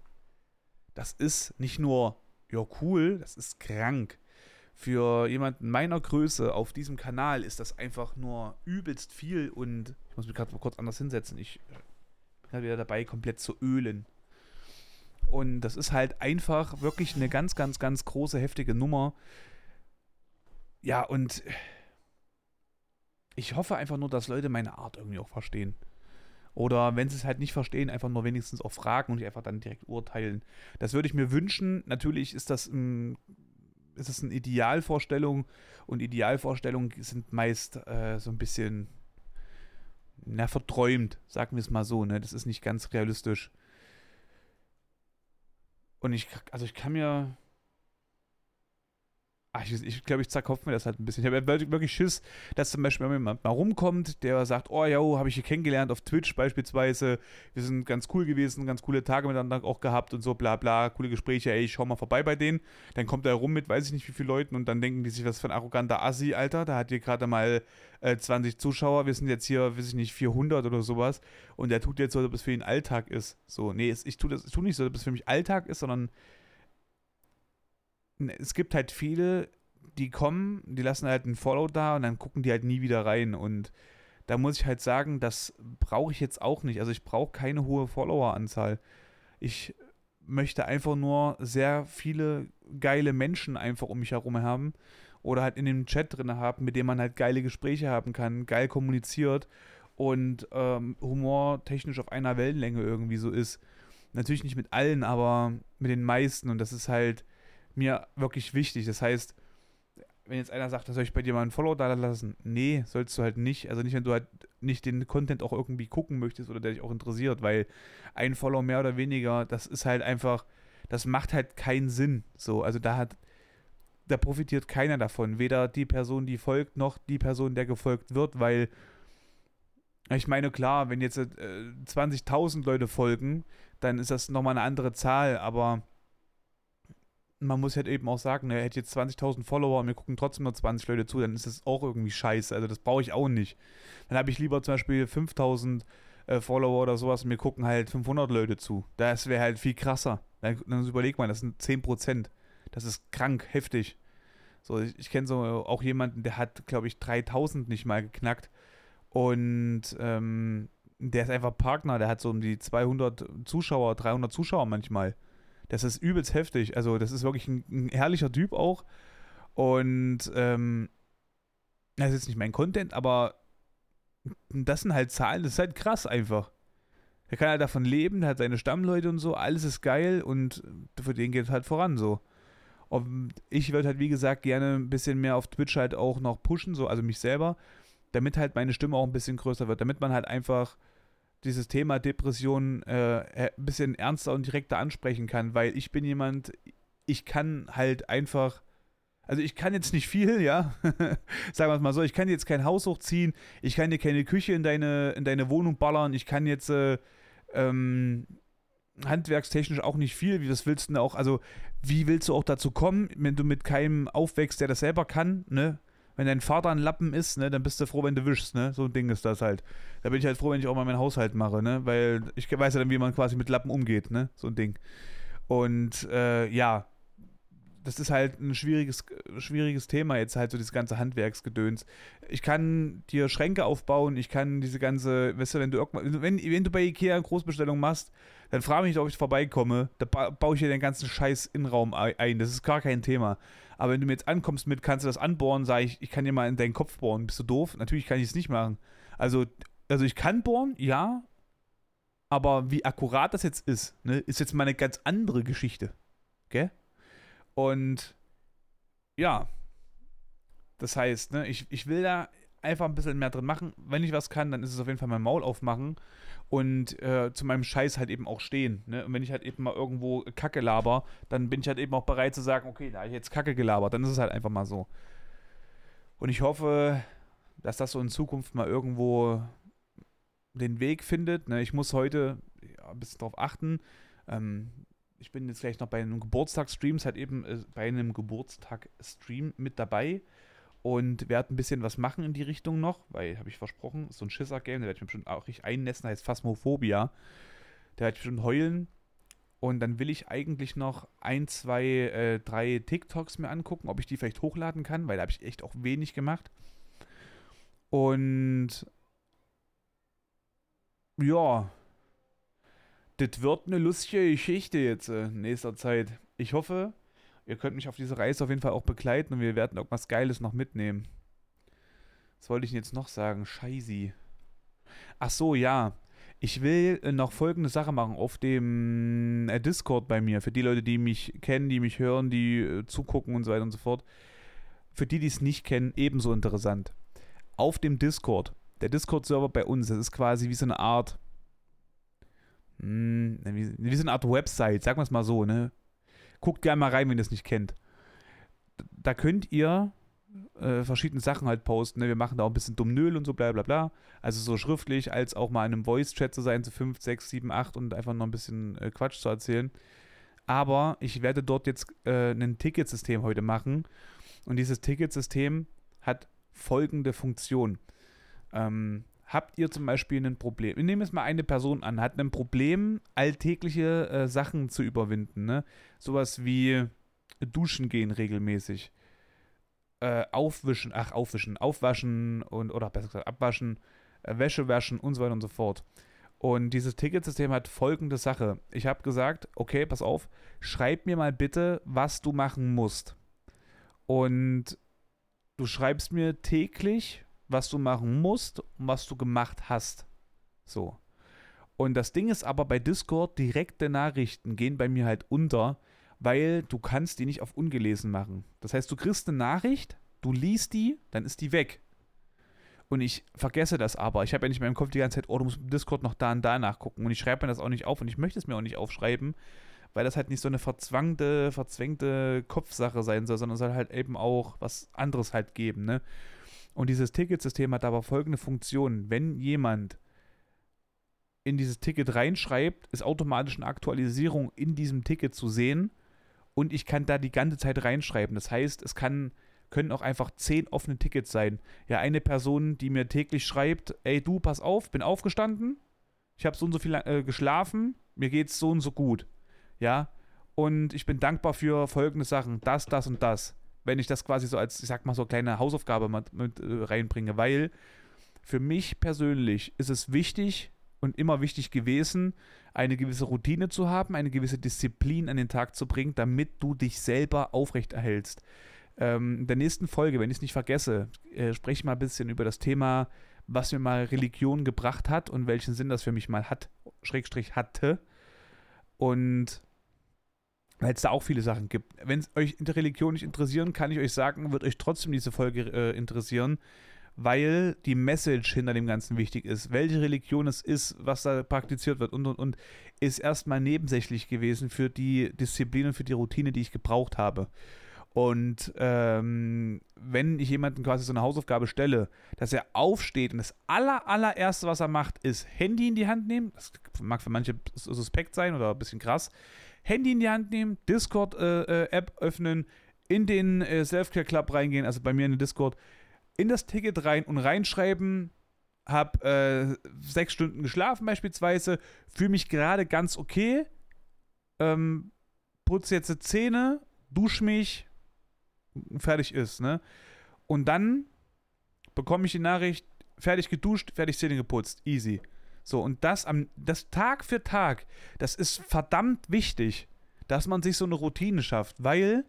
Das ist nicht nur, ja, cool, das ist krank. Für jemanden meiner Größe auf diesem Kanal ist das einfach nur übelst viel und ich muss mich gerade mal kurz anders hinsetzen. Ich bin halt wieder dabei, komplett zu ölen. Und das ist halt einfach wirklich eine ganz, ganz, ganz große, heftige Nummer. Ja, und ich hoffe einfach nur, dass Leute meine Art irgendwie auch verstehen. Oder wenn sie es halt nicht verstehen, einfach nur wenigstens auch fragen und nicht einfach dann direkt urteilen. Das würde ich mir wünschen. Natürlich ist das ein, ist das eine Idealvorstellung und Idealvorstellungen sind meist äh, so ein bisschen na, verträumt, sagen wir es mal so. Ne? Das ist nicht ganz realistisch. Und ich, also ich kann mir. Ich, ich glaube, ich zerkopf mir das halt ein bisschen. Ich habe wirklich Schiss, dass zum Beispiel, jemand mal rumkommt, der sagt, oh ja, habe ich hier kennengelernt auf Twitch beispielsweise, wir sind ganz cool gewesen, ganz coole Tage miteinander auch gehabt und so, bla bla, coole Gespräche, ey, ich schau mal vorbei bei denen. Dann kommt er rum mit, weiß ich nicht wie viele Leuten und dann denken die sich, was für ein arroganter Assi, Alter, da hat hier gerade mal äh, 20 Zuschauer, wir sind jetzt hier, weiß ich nicht, 400 oder sowas und der tut jetzt so, als ob es für ihn Alltag ist. So, nee, ich tue das, ich tue nicht so, als ob es für mich Alltag ist, sondern es gibt halt viele, die kommen, die lassen halt ein Follow da und dann gucken die halt nie wieder rein. Und da muss ich halt sagen, das brauche ich jetzt auch nicht. Also ich brauche keine hohe Followeranzahl. Ich möchte einfach nur sehr viele geile Menschen einfach um mich herum haben oder halt in dem Chat drin haben, mit dem man halt geile Gespräche haben kann, geil kommuniziert und ähm, humortechnisch auf einer Wellenlänge irgendwie so ist. Natürlich nicht mit allen, aber mit den meisten und das ist halt mir wirklich wichtig. Das heißt, wenn jetzt einer sagt, soll ich bei dir mal ein Follow da lassen? Nee, sollst du halt nicht. Also nicht, wenn du halt nicht den Content auch irgendwie gucken möchtest oder der dich auch interessiert, weil ein Follow mehr oder weniger, das ist halt einfach, das macht halt keinen Sinn. So, also da hat, da profitiert keiner davon. Weder die Person, die folgt, noch die Person, der gefolgt wird, weil ich meine, klar, wenn jetzt äh, 20.000 Leute folgen, dann ist das nochmal eine andere Zahl, aber man muss halt eben auch sagen, er hätte jetzt 20.000 Follower und mir gucken trotzdem nur 20 Leute zu, dann ist das auch irgendwie scheiße. Also das brauche ich auch nicht. Dann habe ich lieber zum Beispiel 5.000 äh, Follower oder sowas und mir gucken halt 500 Leute zu. Das wäre halt viel krasser. Dann, dann überleg mal, das sind 10%. Das ist krank, heftig. So, ich, ich kenne so auch jemanden, der hat, glaube ich, 3000 nicht mal geknackt. Und ähm, der ist einfach Partner, der hat so um die 200 Zuschauer, 300 Zuschauer manchmal. Das ist übelst heftig. Also, das ist wirklich ein, ein herrlicher Typ auch. Und ähm, das ist jetzt nicht mein Content, aber das sind halt Zahlen, das ist halt krass einfach. Der kann halt davon leben, hat seine Stammleute und so, alles ist geil und für den geht es halt voran so. Und ich würde halt, wie gesagt, gerne ein bisschen mehr auf Twitch halt auch noch pushen, so, also mich selber, damit halt meine Stimme auch ein bisschen größer wird, damit man halt einfach dieses Thema Depression äh, ein bisschen ernster und direkter ansprechen kann, weil ich bin jemand, ich kann halt einfach, also ich kann jetzt nicht viel, ja, [laughs] sagen wir es mal so, ich kann jetzt kein Haus hochziehen, ich kann dir keine Küche in deine, in deine Wohnung ballern, ich kann jetzt äh, ähm, handwerkstechnisch auch nicht viel, wie das willst du auch, also wie willst du auch dazu kommen, wenn du mit keinem aufwächst, der das selber kann, ne? Wenn dein Vater ein Lappen ist, ne, dann bist du froh, wenn du wischst, ne? So ein Ding ist das halt. Da bin ich halt froh, wenn ich auch mal meinen Haushalt mache, ne? Weil ich weiß ja dann, wie man quasi mit Lappen umgeht, ne? So ein Ding. Und äh, ja, das ist halt ein schwieriges, schwieriges Thema jetzt halt so dieses ganze Handwerksgedöns. Ich kann dir Schränke aufbauen, ich kann diese ganze, weißt du, wenn du wenn, wenn du bei Ikea eine Großbestellung machst, dann frage mich ob ich vorbeikomme, da ba baue ich dir den ganzen scheiß Innenraum ein, das ist gar kein Thema. Aber wenn du mir jetzt ankommst mit, kannst du das anbohren, sage ich, ich kann dir mal in deinen Kopf bohren. Bist du doof? Natürlich kann ich es nicht machen. Also, also ich kann bohren, ja. Aber wie akkurat das jetzt ist, ne, ist jetzt mal eine ganz andere Geschichte. Gell? Und ja, das heißt, ne, ich, ich will da einfach ein bisschen mehr drin machen. Wenn ich was kann, dann ist es auf jeden Fall mein Maul aufmachen und äh, zu meinem Scheiß halt eben auch stehen. Ne? Und wenn ich halt eben mal irgendwo Kacke laber, dann bin ich halt eben auch bereit zu sagen, okay, da habe ich jetzt Kacke gelabert, dann ist es halt einfach mal so. Und ich hoffe, dass das so in Zukunft mal irgendwo den Weg findet. Ne? Ich muss heute ja, ein bisschen drauf achten. Ähm, ich bin jetzt gleich noch bei einem Geburtstagsstream, halt eben äh, bei einem Geburtstag-Stream mit dabei und werde ein bisschen was machen in die Richtung noch, weil, habe ich versprochen, so ein Schisser-Game, da werde ich mir bestimmt auch richtig einnässen, heißt Phasmophobia. Da werde ich bestimmt heulen. Und dann will ich eigentlich noch ein, zwei, äh, drei TikToks mir angucken, ob ich die vielleicht hochladen kann, weil da habe ich echt auch wenig gemacht. Und ja, das wird eine lustige Geschichte jetzt äh, in nächster Zeit. Ich hoffe, ihr könnt mich auf diese Reise auf jeden Fall auch begleiten und wir werden irgendwas Geiles noch mitnehmen. Was wollte ich jetzt noch sagen? Scheiße. Ach so, ja. Ich will äh, noch folgende Sache machen auf dem äh, Discord bei mir. Für die Leute, die mich kennen, die mich hören, die äh, zugucken und so weiter und so fort. Für die, die es nicht kennen, ebenso interessant. Auf dem Discord, der Discord-Server bei uns, das ist quasi wie so eine Art hm, wie, wie so eine Art Website, sagen wir es mal so, ne? Guckt gerne mal rein, wenn ihr es nicht kennt. Da könnt ihr äh, verschiedene Sachen halt posten. Ne? Wir machen da auch ein bisschen Dummnöl und so, bla bla bla. Also so schriftlich, als auch mal in einem Voice-Chat zu sein, zu 5, 6, 7, 8 und einfach noch ein bisschen äh, Quatsch zu erzählen. Aber ich werde dort jetzt äh, ein Ticketsystem heute machen. Und dieses Ticketsystem hat folgende Funktion. Ähm, habt ihr zum Beispiel ein Problem? Wir nehmen jetzt mal eine Person an, hat ein Problem, alltägliche äh, Sachen zu überwinden. Ne? Sowas wie duschen gehen regelmäßig. Äh, aufwischen, ach, aufwischen, aufwaschen und, oder besser gesagt, abwaschen, äh, Wäsche waschen und so weiter und so fort. Und dieses Ticketsystem hat folgende Sache. Ich habe gesagt, okay, pass auf, schreib mir mal bitte, was du machen musst. Und du schreibst mir täglich was du machen musst und was du gemacht hast. So. Und das Ding ist aber bei Discord, direkte Nachrichten gehen bei mir halt unter, weil du kannst die nicht auf ungelesen machen. Das heißt, du kriegst eine Nachricht, du liest die, dann ist die weg. Und ich vergesse das aber. Ich habe ja nicht mehr im Kopf die ganze Zeit, oh, du musst im Discord noch da und da nachgucken. Und ich schreibe mir das auch nicht auf und ich möchte es mir auch nicht aufschreiben, weil das halt nicht so eine verzwangte, verzwängte Kopfsache sein soll, sondern es soll halt eben auch was anderes halt geben, ne? Und dieses Ticketsystem hat aber folgende Funktion. Wenn jemand in dieses Ticket reinschreibt, ist automatisch eine Aktualisierung in diesem Ticket zu sehen und ich kann da die ganze Zeit reinschreiben. Das heißt, es kann, können auch einfach zehn offene Tickets sein. Ja, eine Person, die mir täglich schreibt, ey du, pass auf, bin aufgestanden, ich habe so und so viel äh, geschlafen, mir geht's so und so gut. Ja, und ich bin dankbar für folgende Sachen, das, das und das. Wenn ich das quasi so als, ich sag mal, so kleine Hausaufgabe mit, mit äh, reinbringe, weil für mich persönlich ist es wichtig, und immer wichtig gewesen, eine gewisse Routine zu haben, eine gewisse Disziplin an den Tag zu bringen, damit du dich selber aufrechterhältst. Ähm, in der nächsten Folge, wenn ich es nicht vergesse, äh, spreche ich mal ein bisschen über das Thema, was mir mal Religion gebracht hat und welchen Sinn das für mich mal hat, Schrägstrich hatte. Und weil es da auch viele Sachen gibt. Wenn es euch in der Religion nicht interessieren, kann ich euch sagen, wird euch trotzdem diese Folge äh, interessieren, weil die Message hinter dem Ganzen wichtig ist. Welche Religion es ist, was da praktiziert wird und und und, ist erstmal nebensächlich gewesen für die Disziplin und für die Routine, die ich gebraucht habe. Und ähm, wenn ich jemanden quasi so eine Hausaufgabe stelle, dass er aufsteht und das aller, allererste, was er macht, ist Handy in die Hand nehmen. Das mag für manche suspekt sein oder ein bisschen krass. Handy in die Hand nehmen, Discord-App äh, äh, öffnen, in den äh, Selfcare Club reingehen, also bei mir in den Discord, in das Ticket rein und reinschreiben, habe äh, sechs Stunden geschlafen beispielsweise, fühle mich gerade ganz okay, ähm, putze jetzt die Zähne, dusche mich, fertig ist, ne? Und dann bekomme ich die Nachricht, fertig geduscht, fertig Zähne geputzt, easy. So, und das am, das Tag für Tag, das ist verdammt wichtig, dass man sich so eine Routine schafft, weil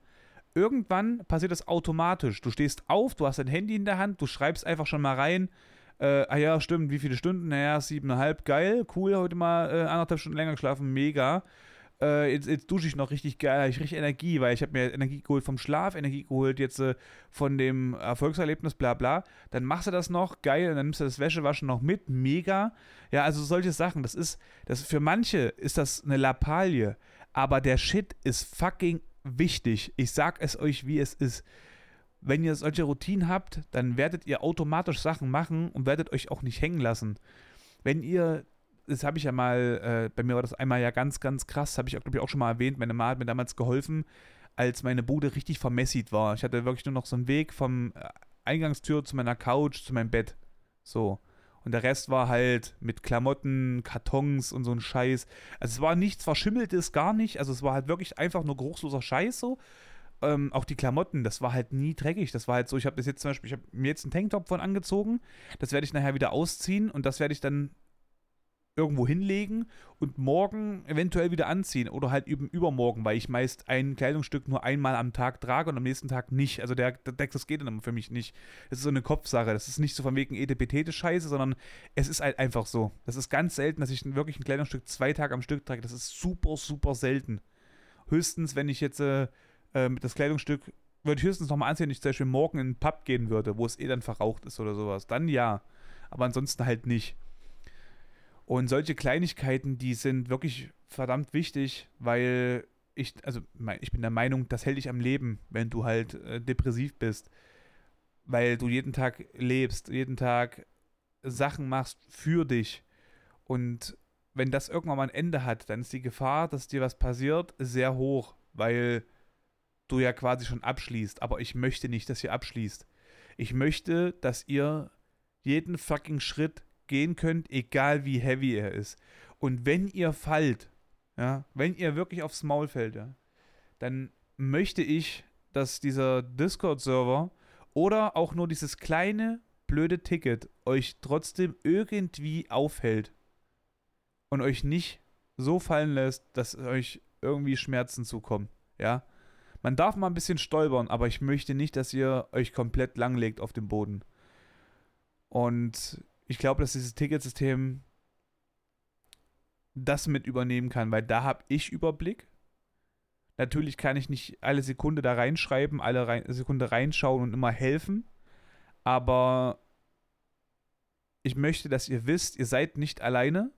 irgendwann passiert das automatisch. Du stehst auf, du hast dein Handy in der Hand, du schreibst einfach schon mal rein, äh, ah ja, stimmt, wie viele Stunden? Naja, siebeneinhalb, geil, cool, heute mal äh, anderthalb Stunden länger geschlafen, mega. Äh, jetzt, jetzt dusche ich noch richtig geil, ich richtig Energie, weil ich habe mir Energie geholt vom Schlaf, Energie geholt jetzt äh, von dem Erfolgserlebnis, bla bla. Dann machst du das noch, geil, und dann nimmst du das Wäschewaschen noch mit, mega. Ja, also solche Sachen, das ist, das für manche ist das eine Lappalie, aber der Shit ist fucking wichtig. Ich sag es euch, wie es ist. Wenn ihr solche Routinen habt, dann werdet ihr automatisch Sachen machen und werdet euch auch nicht hängen lassen. Wenn ihr, das habe ich ja mal, äh, bei mir war das einmal ja ganz, ganz krass, habe ich, glaube ich, auch schon mal erwähnt, meine Mama hat mir damals geholfen, als meine Bude richtig vermessit war. Ich hatte wirklich nur noch so einen Weg vom äh, Eingangstür zu meiner Couch, zu meinem Bett. So. Und der Rest war halt mit Klamotten, Kartons und so ein Scheiß. Also es war nichts Verschimmeltes, gar nicht. Also es war halt wirklich einfach nur geruchsloser Scheiß so. Ähm, auch die Klamotten, das war halt nie dreckig. Das war halt so, ich habe jetzt zum Beispiel, ich habe mir jetzt einen Tanktop von angezogen. Das werde ich nachher wieder ausziehen und das werde ich dann irgendwo hinlegen und morgen eventuell wieder anziehen oder halt übermorgen, weil ich meist ein Kleidungsstück nur einmal am Tag trage und am nächsten Tag nicht. Also der, der das geht dann für mich nicht. Das ist so eine Kopfsache. Das ist nicht so von wegen etepetete Scheiße, sondern es ist halt einfach so. Das ist ganz selten, dass ich wirklich ein Kleidungsstück zwei Tage am Stück trage. Das ist super, super selten. Höchstens, wenn ich jetzt äh, äh das Kleidungsstück würde ich höchstens nochmal anziehen, wenn ich zum Beispiel morgen in den Pub gehen würde, wo es eh dann verraucht ist oder sowas. Dann ja. Aber ansonsten halt nicht. Und solche Kleinigkeiten, die sind wirklich verdammt wichtig, weil ich, also ich bin der Meinung, das hält dich am Leben, wenn du halt äh, depressiv bist. Weil du jeden Tag lebst, jeden Tag Sachen machst für dich. Und wenn das irgendwann mal ein Ende hat, dann ist die Gefahr, dass dir was passiert, sehr hoch, weil du ja quasi schon abschließt. Aber ich möchte nicht, dass ihr abschließt. Ich möchte, dass ihr jeden fucking Schritt gehen könnt, egal wie heavy er ist. Und wenn ihr fallt, ja, wenn ihr wirklich aufs Maul fällt, ja, dann möchte ich, dass dieser Discord-Server oder auch nur dieses kleine, blöde Ticket euch trotzdem irgendwie aufhält und euch nicht so fallen lässt, dass euch irgendwie Schmerzen zukommen, ja. Man darf mal ein bisschen stolpern, aber ich möchte nicht, dass ihr euch komplett langlegt auf dem Boden. Und ich glaube, dass dieses Ticketsystem das mit übernehmen kann, weil da habe ich Überblick. Natürlich kann ich nicht alle Sekunde da reinschreiben, alle rein, Sekunde reinschauen und immer helfen. Aber ich möchte, dass ihr wisst, ihr seid nicht alleine.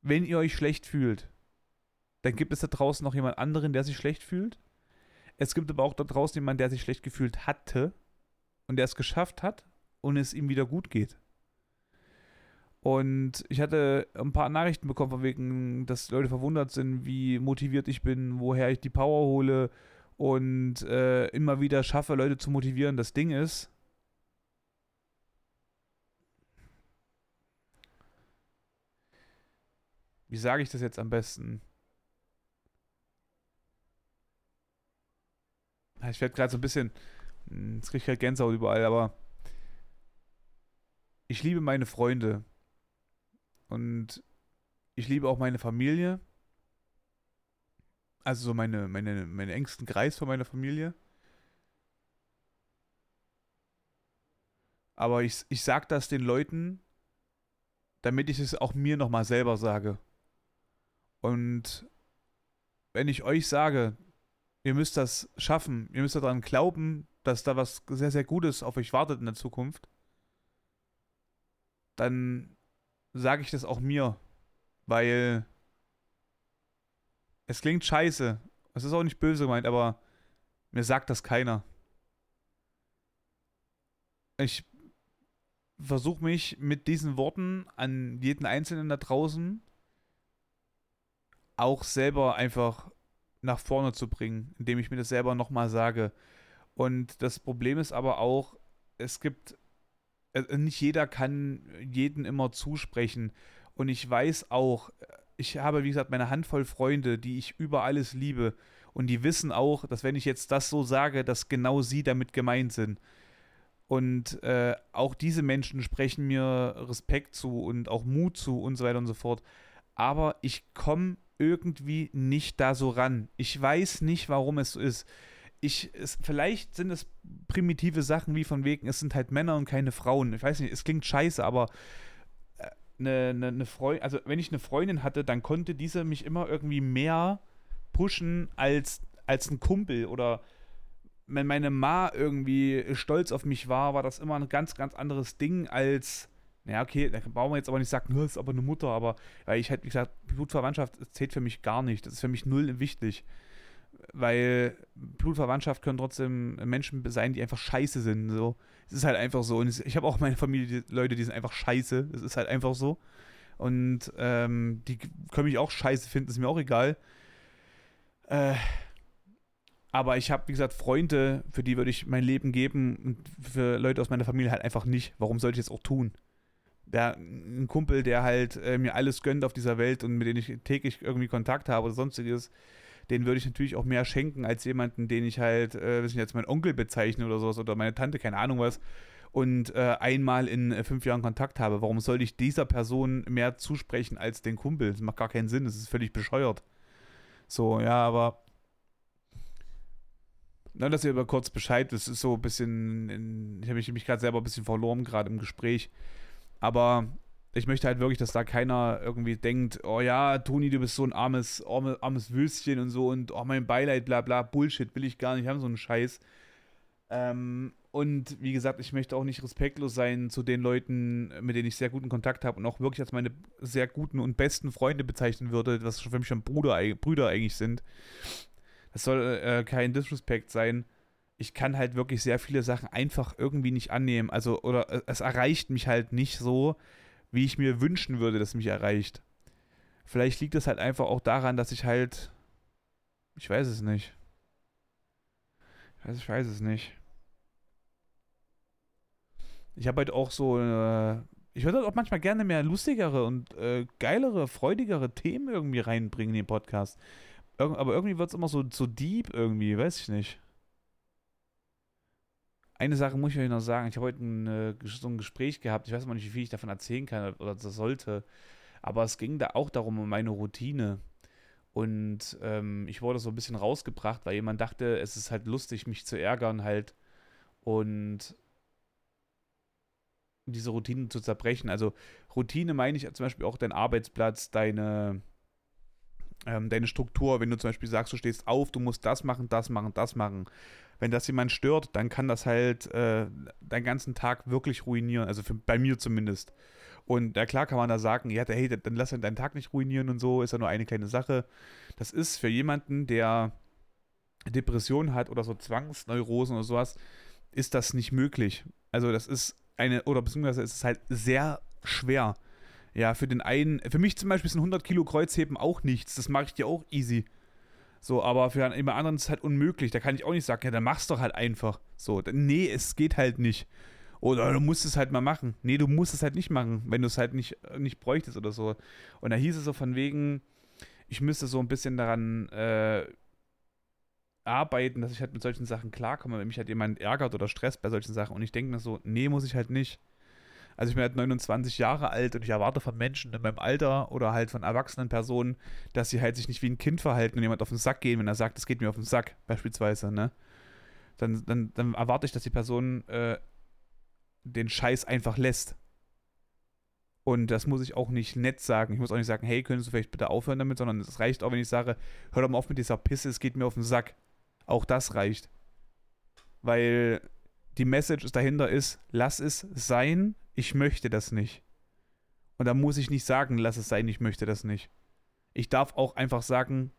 Wenn ihr euch schlecht fühlt, dann gibt es da draußen noch jemand anderen, der sich schlecht fühlt. Es gibt aber auch da draußen jemanden, der sich schlecht gefühlt hatte und der es geschafft hat und es ihm wieder gut geht. Und ich hatte ein paar Nachrichten bekommen, von wegen, dass Leute verwundert sind, wie motiviert ich bin, woher ich die Power hole und äh, immer wieder schaffe, Leute zu motivieren. Das Ding ist, wie sage ich das jetzt am besten? Ich werde gerade so ein bisschen, hm, jetzt kriege ich halt Gänsehaut überall, aber ich liebe meine Freunde und ich liebe auch meine Familie. Also so meine, meine, meine engsten Kreis von meiner Familie. Aber ich, ich sage das den Leuten, damit ich es auch mir nochmal selber sage. Und wenn ich euch sage, ihr müsst das schaffen, ihr müsst daran glauben, dass da was sehr, sehr Gutes auf euch wartet in der Zukunft, dann sage ich das auch mir, weil es klingt scheiße. Es ist auch nicht böse gemeint, aber mir sagt das keiner. Ich versuche mich mit diesen Worten an jeden Einzelnen da draußen auch selber einfach nach vorne zu bringen, indem ich mir das selber nochmal sage. Und das Problem ist aber auch, es gibt, nicht jeder kann jeden immer zusprechen. Und ich weiß auch, ich habe, wie gesagt, meine Handvoll Freunde, die ich über alles liebe. Und die wissen auch, dass wenn ich jetzt das so sage, dass genau sie damit gemeint sind. Und äh, auch diese Menschen sprechen mir Respekt zu und auch Mut zu und so weiter und so fort. Aber ich komme irgendwie nicht da so ran. Ich weiß nicht, warum es so ist. Ich, es, vielleicht sind es primitive Sachen wie von wegen, es sind halt Männer und keine Frauen. Ich weiß nicht, es klingt scheiße, aber eine, äh, eine, eine Freundin, also wenn ich eine Freundin hatte, dann konnte diese mich immer irgendwie mehr pushen als, als ein Kumpel oder wenn meine Ma irgendwie stolz auf mich war, war das immer ein ganz, ganz anderes Ding als naja, okay, da brauchen wir jetzt aber nicht sagen, das ist aber eine Mutter, aber weil ich hätte, wie gesagt, Blutverwandtschaft zählt für mich gar nicht. Das ist für mich null wichtig. Weil Blutverwandtschaft können trotzdem Menschen sein, die einfach scheiße sind. So. Es ist halt einfach so. Und ich habe auch meine Familie, die Leute, die sind einfach scheiße. Es ist halt einfach so. Und ähm, die können mich auch scheiße finden, ist mir auch egal. Äh, aber ich habe, wie gesagt, Freunde, für die würde ich mein Leben geben und für Leute aus meiner Familie halt einfach nicht. Warum sollte ich das auch tun? der, ein Kumpel, der halt äh, mir alles gönnt auf dieser Welt und mit dem ich täglich irgendwie Kontakt habe oder sonstiges, den würde ich natürlich auch mehr schenken als jemanden, den ich halt, äh, ich jetzt, mein Onkel bezeichne oder sowas oder meine Tante, keine Ahnung was, und äh, einmal in äh, fünf Jahren Kontakt habe. Warum sollte ich dieser Person mehr zusprechen als den Kumpel? Das macht gar keinen Sinn, das ist völlig bescheuert. So, ja, aber. Na, dass ihr aber kurz Bescheid, das ist so ein bisschen, in, ich habe mich, mich gerade selber ein bisschen verloren, gerade im Gespräch. Aber ich möchte halt wirklich, dass da keiner irgendwie denkt, oh ja, Toni, du bist so ein armes, armes, armes Würstchen und so und oh, mein Beileid, bla bla, Bullshit, will ich gar nicht haben, so einen Scheiß. Ähm, und wie gesagt, ich möchte auch nicht respektlos sein zu den Leuten, mit denen ich sehr guten Kontakt habe und auch wirklich als meine sehr guten und besten Freunde bezeichnen würde, was für mich schon Bruder, Brüder eigentlich sind. Das soll äh, kein Disrespect sein ich kann halt wirklich sehr viele Sachen einfach irgendwie nicht annehmen. Also, oder äh, es erreicht mich halt nicht so, wie ich mir wünschen würde, dass es mich erreicht. Vielleicht liegt es halt einfach auch daran, dass ich halt. Ich weiß es nicht. Ich weiß, ich weiß es nicht. Ich habe halt auch so. Äh, ich würde halt auch manchmal gerne mehr lustigere und äh, geilere, freudigere Themen irgendwie reinbringen in den Podcast. Ir aber irgendwie wird es immer so, so deep irgendwie, weiß ich nicht eine Sache muss ich euch noch sagen. Ich habe heute ein, äh, so ein Gespräch gehabt. Ich weiß mal nicht, wie viel ich davon erzählen kann oder das sollte. Aber es ging da auch darum, um meine Routine. Und ähm, ich wurde so ein bisschen rausgebracht, weil jemand dachte, es ist halt lustig, mich zu ärgern halt. Und diese Routine zu zerbrechen. Also Routine meine ich zum Beispiel auch dein Arbeitsplatz, deine, ähm, deine Struktur, wenn du zum Beispiel sagst, du stehst auf, du musst das machen, das machen, das machen. Wenn das jemand stört, dann kann das halt äh, deinen ganzen Tag wirklich ruinieren. Also für, bei mir zumindest. Und ja, klar kann man da sagen, ja, hey, dann lass deinen Tag nicht ruinieren und so, ist ja nur eine kleine Sache. Das ist für jemanden, der Depressionen hat oder so Zwangsneurosen oder sowas, ist das nicht möglich. Also das ist eine, oder beziehungsweise ist es halt sehr schwer. Ja, für den einen, für mich zum Beispiel sind 100 Kilo Kreuzheben auch nichts, das mache ich dir auch easy. So, aber für einen anderen ist es halt unmöglich. Da kann ich auch nicht sagen, ja, dann mach's doch halt einfach. So, nee, es geht halt nicht. Oder du musst es halt mal machen. Nee, du musst es halt nicht machen, wenn du es halt nicht, nicht bräuchtest oder so. Und da hieß es so von wegen, ich müsste so ein bisschen daran äh, arbeiten, dass ich halt mit solchen Sachen klarkomme, wenn mich halt jemand ärgert oder stresst bei solchen Sachen. Und ich denke mir so, nee, muss ich halt nicht. Also ich bin halt 29 Jahre alt und ich erwarte von Menschen in meinem Alter oder halt von erwachsenen Personen, dass sie halt sich nicht wie ein Kind verhalten und jemand auf den Sack gehen, wenn er sagt, es geht mir auf den Sack, beispielsweise, ne? Dann, dann, dann erwarte ich, dass die Person äh, den Scheiß einfach lässt. Und das muss ich auch nicht nett sagen. Ich muss auch nicht sagen, hey, könntest du vielleicht bitte aufhören damit, sondern es reicht auch, wenn ich sage, hör doch mal auf mit dieser Pisse, es geht mir auf den Sack. Auch das reicht. Weil die Message dahinter ist, lass es sein, ich möchte das nicht. Und da muss ich nicht sagen, lass es sein, ich möchte das nicht. Ich darf auch einfach sagen,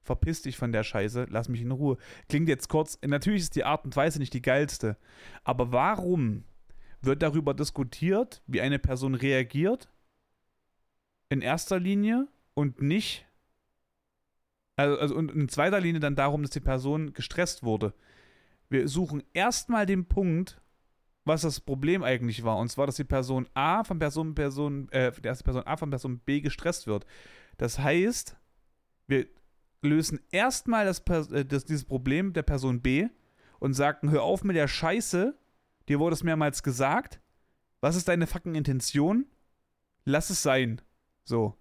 verpiss dich von der Scheiße, lass mich in Ruhe. Klingt jetzt kurz, natürlich ist die Art und Weise nicht die geilste, aber warum wird darüber diskutiert, wie eine Person reagiert? In erster Linie und nicht, also, also und in zweiter Linie dann darum, dass die Person gestresst wurde. Wir suchen erstmal den Punkt, was das Problem eigentlich war. Und zwar, dass die Person A von Person, Person, äh, die erste Person A von Person B gestresst wird. Das heißt, wir lösen erstmal das, äh, das, dieses Problem der Person B und sagen, hör auf mit der Scheiße, dir wurde es mehrmals gesagt. Was ist deine fucking Intention? Lass es sein. So.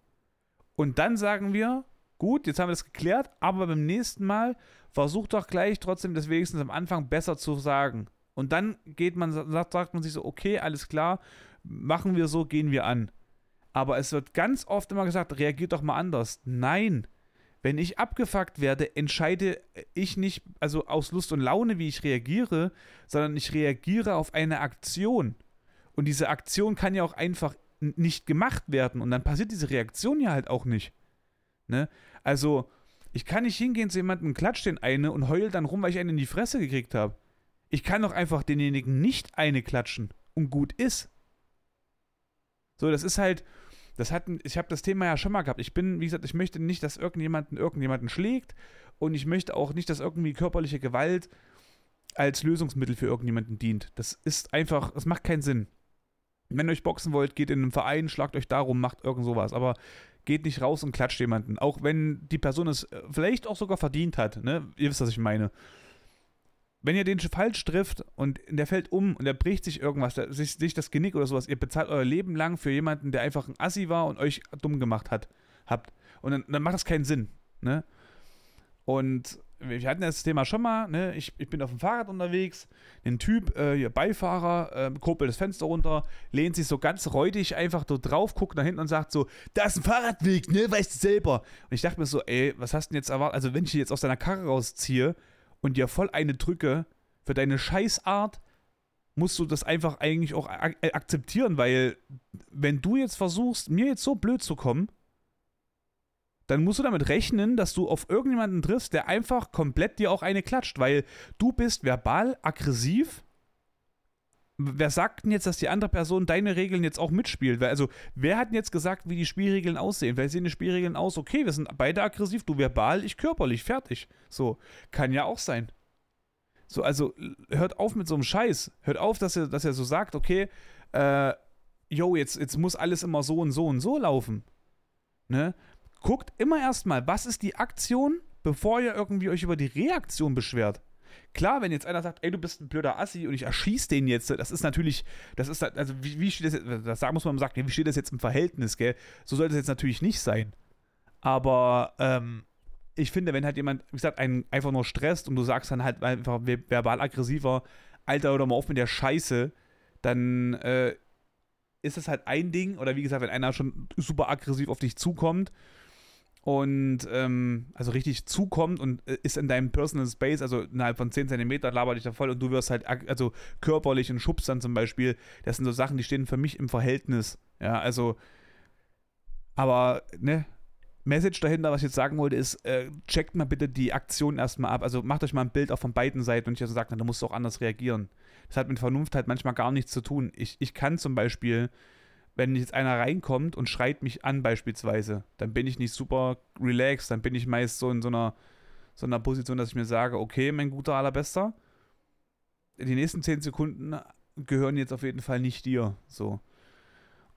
Und dann sagen wir, gut, jetzt haben wir das geklärt, aber beim nächsten Mal versuch doch gleich trotzdem das wenigstens am Anfang besser zu sagen. Und dann geht man, sagt, sagt man sich so, okay, alles klar, machen wir so, gehen wir an. Aber es wird ganz oft immer gesagt, reagiert doch mal anders. Nein, wenn ich abgefuckt werde, entscheide ich nicht, also aus Lust und Laune, wie ich reagiere, sondern ich reagiere auf eine Aktion. Und diese Aktion kann ja auch einfach nicht gemacht werden. Und dann passiert diese Reaktion ja halt auch nicht. Ne? Also, ich kann nicht hingehen zu jemandem, klatsch den eine und heul dann rum, weil ich einen in die Fresse gekriegt habe. Ich kann doch einfach denjenigen nicht eine klatschen und gut ist. So, das ist halt, das hat, ich habe das Thema ja schon mal gehabt. Ich bin, wie gesagt, ich möchte nicht, dass irgendjemanden irgendjemanden schlägt und ich möchte auch nicht, dass irgendwie körperliche Gewalt als Lösungsmittel für irgendjemanden dient. Das ist einfach, das macht keinen Sinn. Wenn ihr euch boxen wollt, geht in einen Verein, schlagt euch darum, macht irgend sowas. Aber geht nicht raus und klatscht jemanden. Auch wenn die Person es äh, vielleicht auch sogar verdient hat. Ne? Ihr wisst, was ich meine wenn ihr den falsch trifft und der fällt um und er bricht sich irgendwas, der, sich, sich das Genick oder sowas, ihr bezahlt euer Leben lang für jemanden, der einfach ein Assi war und euch dumm gemacht hat, habt. Und dann, dann macht das keinen Sinn, ne? Und wir hatten das Thema schon mal, ne? Ich, ich bin auf dem Fahrrad unterwegs, ein Typ, äh, hier Beifahrer, äh, kurbelt das Fenster runter, lehnt sich so ganz räudig einfach dort drauf, guckt nach hinten und sagt so, da ist ein Fahrradweg, ne? Weißt du selber. Und ich dachte mir so, ey, was hast du denn jetzt erwartet? Also, wenn ich jetzt aus deiner Karre rausziehe, und dir voll eine drücke für deine Scheißart, musst du das einfach eigentlich auch ak äh, akzeptieren, weil wenn du jetzt versuchst, mir jetzt so blöd zu kommen, dann musst du damit rechnen, dass du auf irgendjemanden triffst, der einfach komplett dir auch eine klatscht, weil du bist verbal aggressiv wer sagt denn jetzt, dass die andere Person deine Regeln jetzt auch mitspielt? Also, wer hat denn jetzt gesagt, wie die Spielregeln aussehen? Wer sehen die Spielregeln aus? Okay, wir sind beide aggressiv, du verbal, ich körperlich, fertig. So, kann ja auch sein. So, also, hört auf mit so einem Scheiß. Hört auf, dass er, dass er so sagt, okay, äh, yo, jetzt, jetzt muss alles immer so und so und so laufen. Ne? Guckt immer erstmal, was ist die Aktion, bevor ihr irgendwie euch über die Reaktion beschwert. Klar, wenn jetzt einer sagt, ey, du bist ein blöder Assi und ich erschieß den jetzt, das ist natürlich, das ist, also wie, wie steht das jetzt, das muss man sagen, wie steht das jetzt im Verhältnis, gell? So sollte es jetzt natürlich nicht sein. Aber, ähm, ich finde, wenn halt jemand, wie gesagt, einen einfach nur stresst und du sagst dann halt einfach verbal aggressiver, Alter, oder mal auf mit der Scheiße, dann äh, ist das halt ein Ding. Oder wie gesagt, wenn einer schon super aggressiv auf dich zukommt und ähm, also richtig zukommt und äh, ist in deinem Personal Space, also innerhalb von 10 cm labert dich da voll und du wirst halt also körperlich und schubst dann zum Beispiel. Das sind so Sachen, die stehen für mich im Verhältnis. Ja, also, aber, ne, Message dahinter, was ich jetzt sagen wollte, ist, äh, checkt mal bitte die Aktion erstmal ab. Also macht euch mal ein Bild auch von beiden Seiten und ich also sagt, musst du auch anders reagieren. Das hat mit Vernunft halt manchmal gar nichts zu tun. Ich, ich kann zum Beispiel wenn jetzt einer reinkommt und schreit mich an beispielsweise, dann bin ich nicht super relaxed, dann bin ich meist so in so einer, so einer Position, dass ich mir sage, okay, mein guter Allerbester, die nächsten 10 Sekunden gehören jetzt auf jeden Fall nicht dir, so.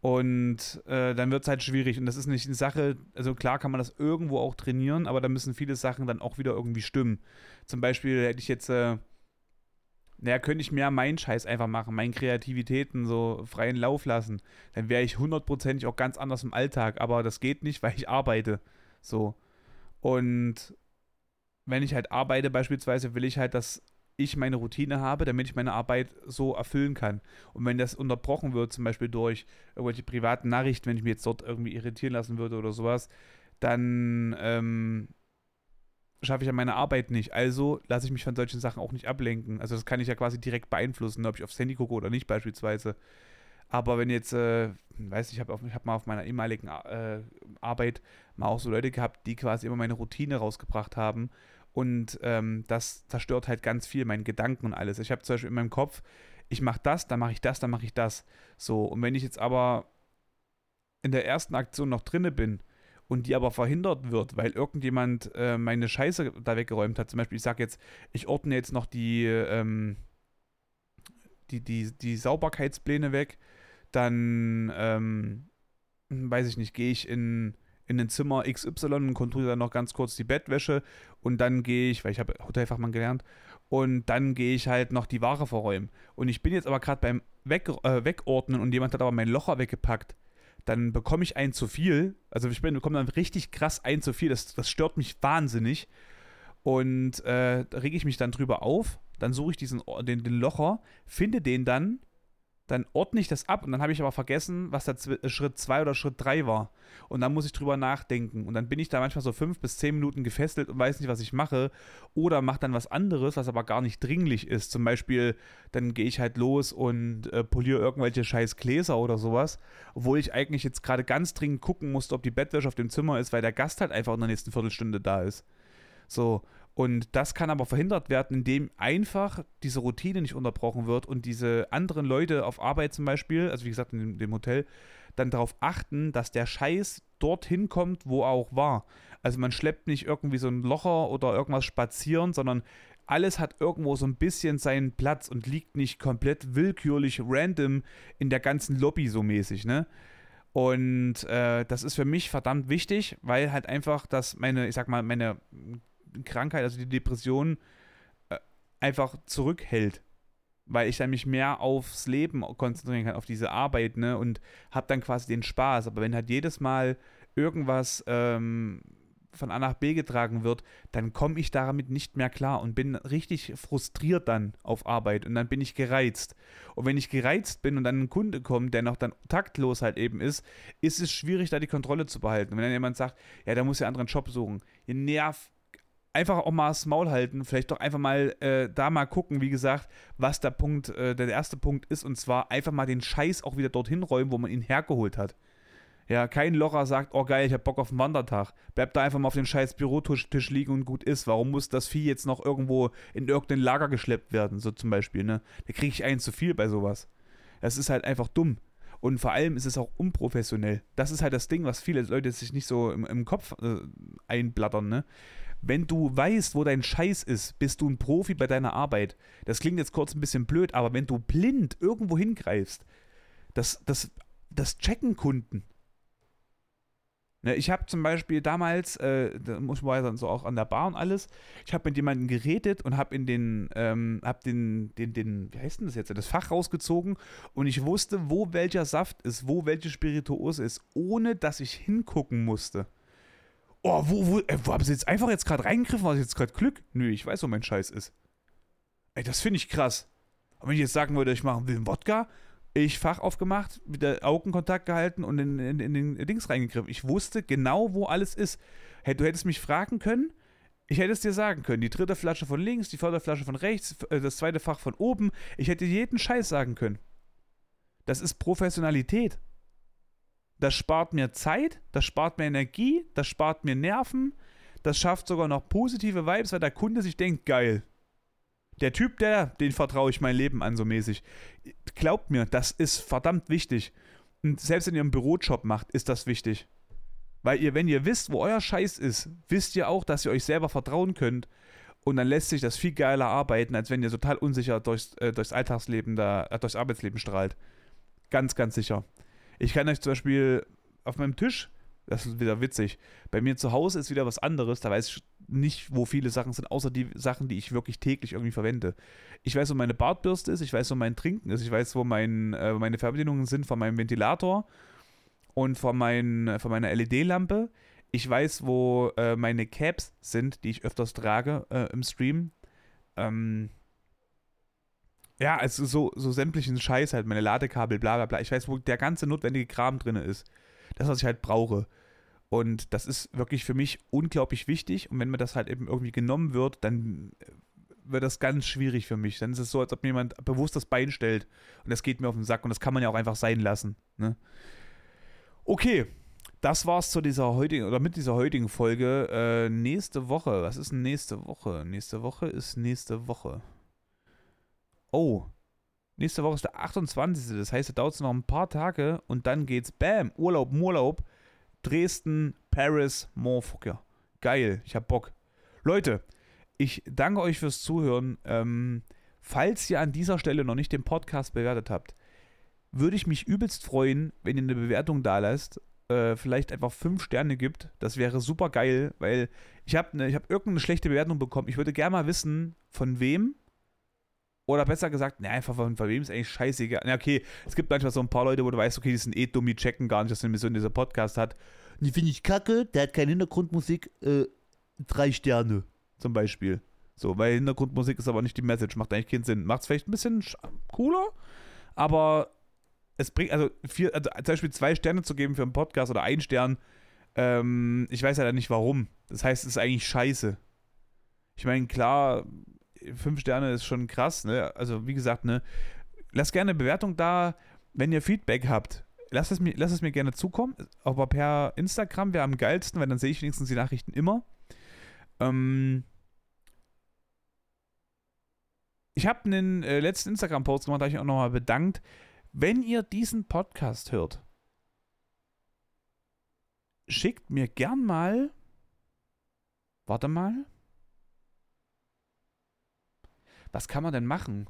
Und äh, dann wird es halt schwierig. Und das ist nicht eine Sache, also klar kann man das irgendwo auch trainieren, aber da müssen viele Sachen dann auch wieder irgendwie stimmen. Zum Beispiel hätte ich jetzt äh, naja, könnte ich mehr meinen Scheiß einfach machen, meinen Kreativitäten so freien Lauf lassen, dann wäre ich hundertprozentig auch ganz anders im Alltag, aber das geht nicht, weil ich arbeite. So. Und wenn ich halt arbeite beispielsweise, will ich halt, dass ich meine Routine habe, damit ich meine Arbeit so erfüllen kann. Und wenn das unterbrochen wird, zum Beispiel durch irgendwelche privaten Nachrichten, wenn ich mich jetzt dort irgendwie irritieren lassen würde oder sowas, dann ähm, schaffe ich ja meine Arbeit nicht. Also lasse ich mich von solchen Sachen auch nicht ablenken. Also das kann ich ja quasi direkt beeinflussen, ob ich aufs Handy gucke oder nicht beispielsweise. Aber wenn jetzt, äh, weiß ich, habe hab mal auf meiner ehemaligen äh, Arbeit mal auch so Leute gehabt, die quasi immer meine Routine rausgebracht haben. Und ähm, das zerstört halt ganz viel, meinen Gedanken und alles. Ich habe zum Beispiel in meinem Kopf, ich mache das, dann mache ich das, dann mache ich das. So, und wenn ich jetzt aber in der ersten Aktion noch drinne bin, und die aber verhindert wird, weil irgendjemand äh, meine Scheiße da weggeräumt hat. Zum Beispiel, ich sage jetzt, ich ordne jetzt noch die, ähm, die, die, die Sauberkeitspläne weg, dann, ähm, weiß ich nicht, gehe ich in, in ein Zimmer XY und kontrolliere dann noch ganz kurz die Bettwäsche und dann gehe ich, weil ich habe Hotelfachmann gelernt, und dann gehe ich halt noch die Ware verräumen. Und ich bin jetzt aber gerade beim Weg, äh, Wegordnen und jemand hat aber mein Locher weggepackt dann bekomme ich ein zu viel. Also ich bekomme dann richtig krass ein zu viel. Das, das stört mich wahnsinnig. Und äh, rege ich mich dann drüber auf. Dann suche ich diesen den, den Locher, finde den dann dann ordne ich das ab und dann habe ich aber vergessen, was der Z Schritt 2 oder Schritt 3 war. Und dann muss ich drüber nachdenken. Und dann bin ich da manchmal so fünf bis zehn Minuten gefesselt und weiß nicht, was ich mache. Oder mache dann was anderes, was aber gar nicht dringlich ist. Zum Beispiel, dann gehe ich halt los und äh, poliere irgendwelche scheiß Gläser oder sowas. Obwohl ich eigentlich jetzt gerade ganz dringend gucken musste, ob die Bettwäsche auf dem Zimmer ist, weil der Gast halt einfach in der nächsten Viertelstunde da ist. So, und das kann aber verhindert werden, indem einfach diese Routine nicht unterbrochen wird und diese anderen Leute auf Arbeit zum Beispiel, also wie gesagt in dem, Hotel, dann darauf achten, dass der Scheiß dorthin kommt, wo er auch war. Also man schleppt nicht irgendwie so ein Locher oder irgendwas spazieren, sondern alles hat irgendwo so ein bisschen seinen Platz und liegt nicht komplett willkürlich random in der ganzen Lobby so mäßig, ne? Und äh, das ist für mich verdammt wichtig, weil halt einfach das meine, ich sag mal, meine Krankheit, also die Depression, äh, einfach zurückhält. Weil ich dann mich mehr aufs Leben konzentrieren kann, auf diese Arbeit, ne? Und habe dann quasi den Spaß. Aber wenn halt jedes Mal irgendwas ähm, von A nach B getragen wird, dann komme ich damit nicht mehr klar und bin richtig frustriert dann auf Arbeit und dann bin ich gereizt. Und wenn ich gereizt bin und dann ein Kunde kommt, der noch dann taktlos halt eben ist, ist es schwierig, da die Kontrolle zu behalten. Und wenn dann jemand sagt, ja, da muss ja einen anderen Job suchen, ihr nervt einfach auch mal das Maul halten, vielleicht doch einfach mal äh, da mal gucken, wie gesagt, was der Punkt, äh, der erste Punkt ist, und zwar einfach mal den Scheiß auch wieder dorthin räumen, wo man ihn hergeholt hat. Ja, kein Locher sagt, oh geil, ich hab Bock auf einen Wandertag. Bleibt da einfach mal auf dem scheiß Bürotisch liegen und gut ist. Warum muss das Vieh jetzt noch irgendwo in irgendein Lager geschleppt werden, so zum Beispiel, ne? Da kriege ich einen zu viel bei sowas. Das ist halt einfach dumm. Und vor allem ist es auch unprofessionell. Das ist halt das Ding, was viele Leute sich nicht so im, im Kopf äh, einblattern, ne? Wenn du weißt, wo dein Scheiß ist, bist du ein Profi bei deiner Arbeit. Das klingt jetzt kurz ein bisschen blöd, aber wenn du blind irgendwo hingreifst, das, das, das checken Kunden. Ne, ich habe zum Beispiel damals, äh, da muss man dann so auch an der Bar und alles, ich habe mit jemandem geredet und habe in den, ähm, hab den, den, den, wie heißt denn das jetzt, das Fach rausgezogen und ich wusste, wo welcher Saft ist, wo welche Spirituose ist, ohne dass ich hingucken musste oh, wo, wo, äh, wo haben sie jetzt einfach jetzt gerade reingegriffen? War das jetzt gerade Glück? Nö, ich weiß, wo mein Scheiß ist. Ey, das finde ich krass. Und wenn ich jetzt sagen würde, ich mache einen Wodka, Ich Fach aufgemacht, wieder Augenkontakt gehalten und in, in, in den Dings reingegriffen. Ich wusste genau, wo alles ist. Du hättest mich fragen können, ich hätte es dir sagen können. Die dritte Flasche von links, die vierte von rechts, äh, das zweite Fach von oben. Ich hätte jeden Scheiß sagen können. Das ist Professionalität. Das spart mir Zeit, das spart mir Energie, das spart mir Nerven, das schafft sogar noch positive Vibes, weil der Kunde sich denkt, geil. Der Typ, der, den vertraue ich mein Leben an, so mäßig. Glaubt mir, das ist verdammt wichtig. Und selbst wenn ihr einen Bürojob macht, ist das wichtig. Weil ihr, wenn ihr wisst, wo euer Scheiß ist, wisst ihr auch, dass ihr euch selber vertrauen könnt. Und dann lässt sich das viel geiler arbeiten, als wenn ihr total unsicher durchs, äh, durchs Alltagsleben, da, äh, durchs Arbeitsleben strahlt. Ganz, ganz sicher. Ich kann euch zum Beispiel auf meinem Tisch, das ist wieder witzig, bei mir zu Hause ist wieder was anderes, da weiß ich nicht, wo viele Sachen sind, außer die Sachen, die ich wirklich täglich irgendwie verwende. Ich weiß, wo meine Bartbürste ist, ich weiß, wo mein Trinken ist, ich weiß, wo mein, äh, meine Fernbedienungen sind von meinem Ventilator und von, mein, von meiner LED-Lampe. Ich weiß, wo äh, meine Caps sind, die ich öfters trage äh, im Stream. Ähm, ja, also so, so sämtlichen Scheiß halt, meine Ladekabel, bla bla bla. Ich weiß, wo der ganze notwendige Kram drin ist. Das, was ich halt brauche. Und das ist wirklich für mich unglaublich wichtig. Und wenn mir das halt eben irgendwie genommen wird, dann äh, wird das ganz schwierig für mich. Dann ist es so, als ob mir jemand bewusst das Bein stellt. Und das geht mir auf den Sack. Und das kann man ja auch einfach sein lassen. Ne? Okay, das war's zu dieser heutigen oder mit dieser heutigen Folge. Äh, nächste Woche, was ist denn nächste Woche? Nächste Woche ist nächste Woche. Oh, nächste Woche ist der 28. Das heißt, es dauert noch ein paar Tage und dann geht's, bam, Urlaub, Urlaub. Dresden, Paris, Moorfucker. Geil, ich hab Bock. Leute, ich danke euch fürs Zuhören. Ähm, falls ihr an dieser Stelle noch nicht den Podcast bewertet habt, würde ich mich übelst freuen, wenn ihr eine Bewertung da lasst. Äh, vielleicht einfach fünf Sterne gibt. Das wäre super geil, weil ich habe ne, hab irgendeine schlechte Bewertung bekommen. Ich würde gerne mal wissen, von wem oder besser gesagt, ne, einfach von, von wem ist eigentlich scheißegal. Na, okay, es gibt manchmal so ein paar Leute, wo du weißt, okay, die sind eh dumm, die checken gar nicht, dass eine Mission dieser Podcast hat. Die finde ich kacke, der hat keine Hintergrundmusik, äh, drei Sterne zum Beispiel. So, weil Hintergrundmusik ist aber nicht die Message, macht eigentlich keinen Sinn. Macht es vielleicht ein bisschen cooler, aber es bringt, also, vier, also zum Beispiel zwei Sterne zu geben für einen Podcast oder einen Stern, ähm, ich weiß ja dann nicht warum. Das heißt, es ist eigentlich scheiße. Ich meine, klar, fünf Sterne ist schon krass, ne? Also, wie gesagt, ne? Lasst gerne eine Bewertung da, wenn ihr Feedback habt. Lasst es mir, lasst es mir gerne zukommen. Aber per Instagram wäre am geilsten, weil dann sehe ich wenigstens die Nachrichten immer. Ähm, ich habe einen äh, letzten Instagram-Post gemacht, da habe ich auch nochmal bedankt. Wenn ihr diesen Podcast hört, schickt mir gern mal. Warte mal. Was kann man denn machen?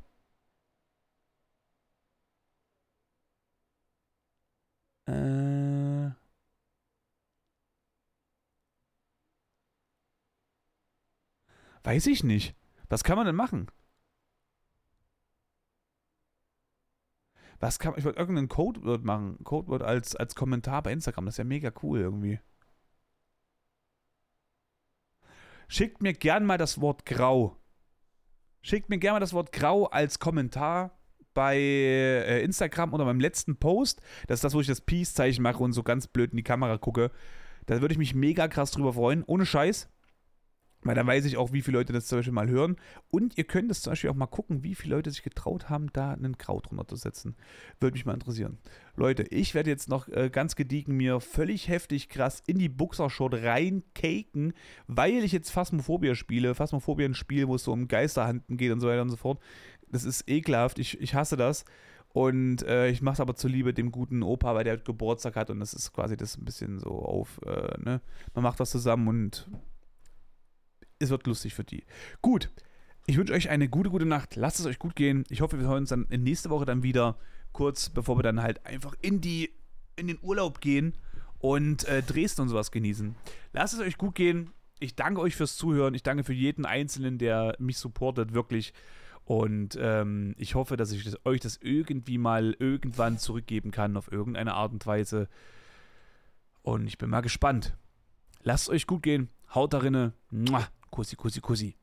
Äh. Weiß ich nicht. Was kann man denn machen? Was kann ich wollte irgendeinen Codewort machen. Codewort als, als Kommentar bei Instagram. Das ist ja mega cool irgendwie. Schickt mir gern mal das Wort grau. Schickt mir gerne mal das Wort grau als Kommentar bei äh, Instagram oder beim letzten Post. Das ist das, wo ich das Peace-Zeichen mache und so ganz blöd in die Kamera gucke. Da würde ich mich mega krass drüber freuen. Ohne Scheiß. Weil dann weiß ich auch, wie viele Leute das zum Beispiel mal hören. Und ihr könnt es zum Beispiel auch mal gucken, wie viele Leute sich getraut haben, da einen Kraut drunter zu setzen. Würde mich mal interessieren. Leute, ich werde jetzt noch äh, ganz gediegen mir völlig heftig krass in die Boxershort reincaken, weil ich jetzt Phasmophobia spiele. Phasmophobia ein Spiel, wo es so um Geisterhanden geht und so weiter und so fort. Das ist ekelhaft. Ich, ich hasse das. Und äh, ich mache es aber zuliebe dem guten Opa, weil der Geburtstag hat und das ist quasi das ein bisschen so auf, äh, ne? Man macht das zusammen und es wird lustig für die. Gut. Ich wünsche euch eine gute, gute Nacht. Lasst es euch gut gehen. Ich hoffe, wir hören uns dann nächste Woche dann wieder, kurz bevor wir dann halt einfach in die, in den Urlaub gehen und äh, Dresden und sowas genießen. Lasst es euch gut gehen. Ich danke euch fürs Zuhören. Ich danke für jeden Einzelnen, der mich supportet, wirklich. Und ähm, ich hoffe, dass ich das, euch das irgendwie mal irgendwann zurückgeben kann, auf irgendeine Art und Weise. Und ich bin mal gespannt. Lasst euch gut gehen. Haut darinne. così, così, così.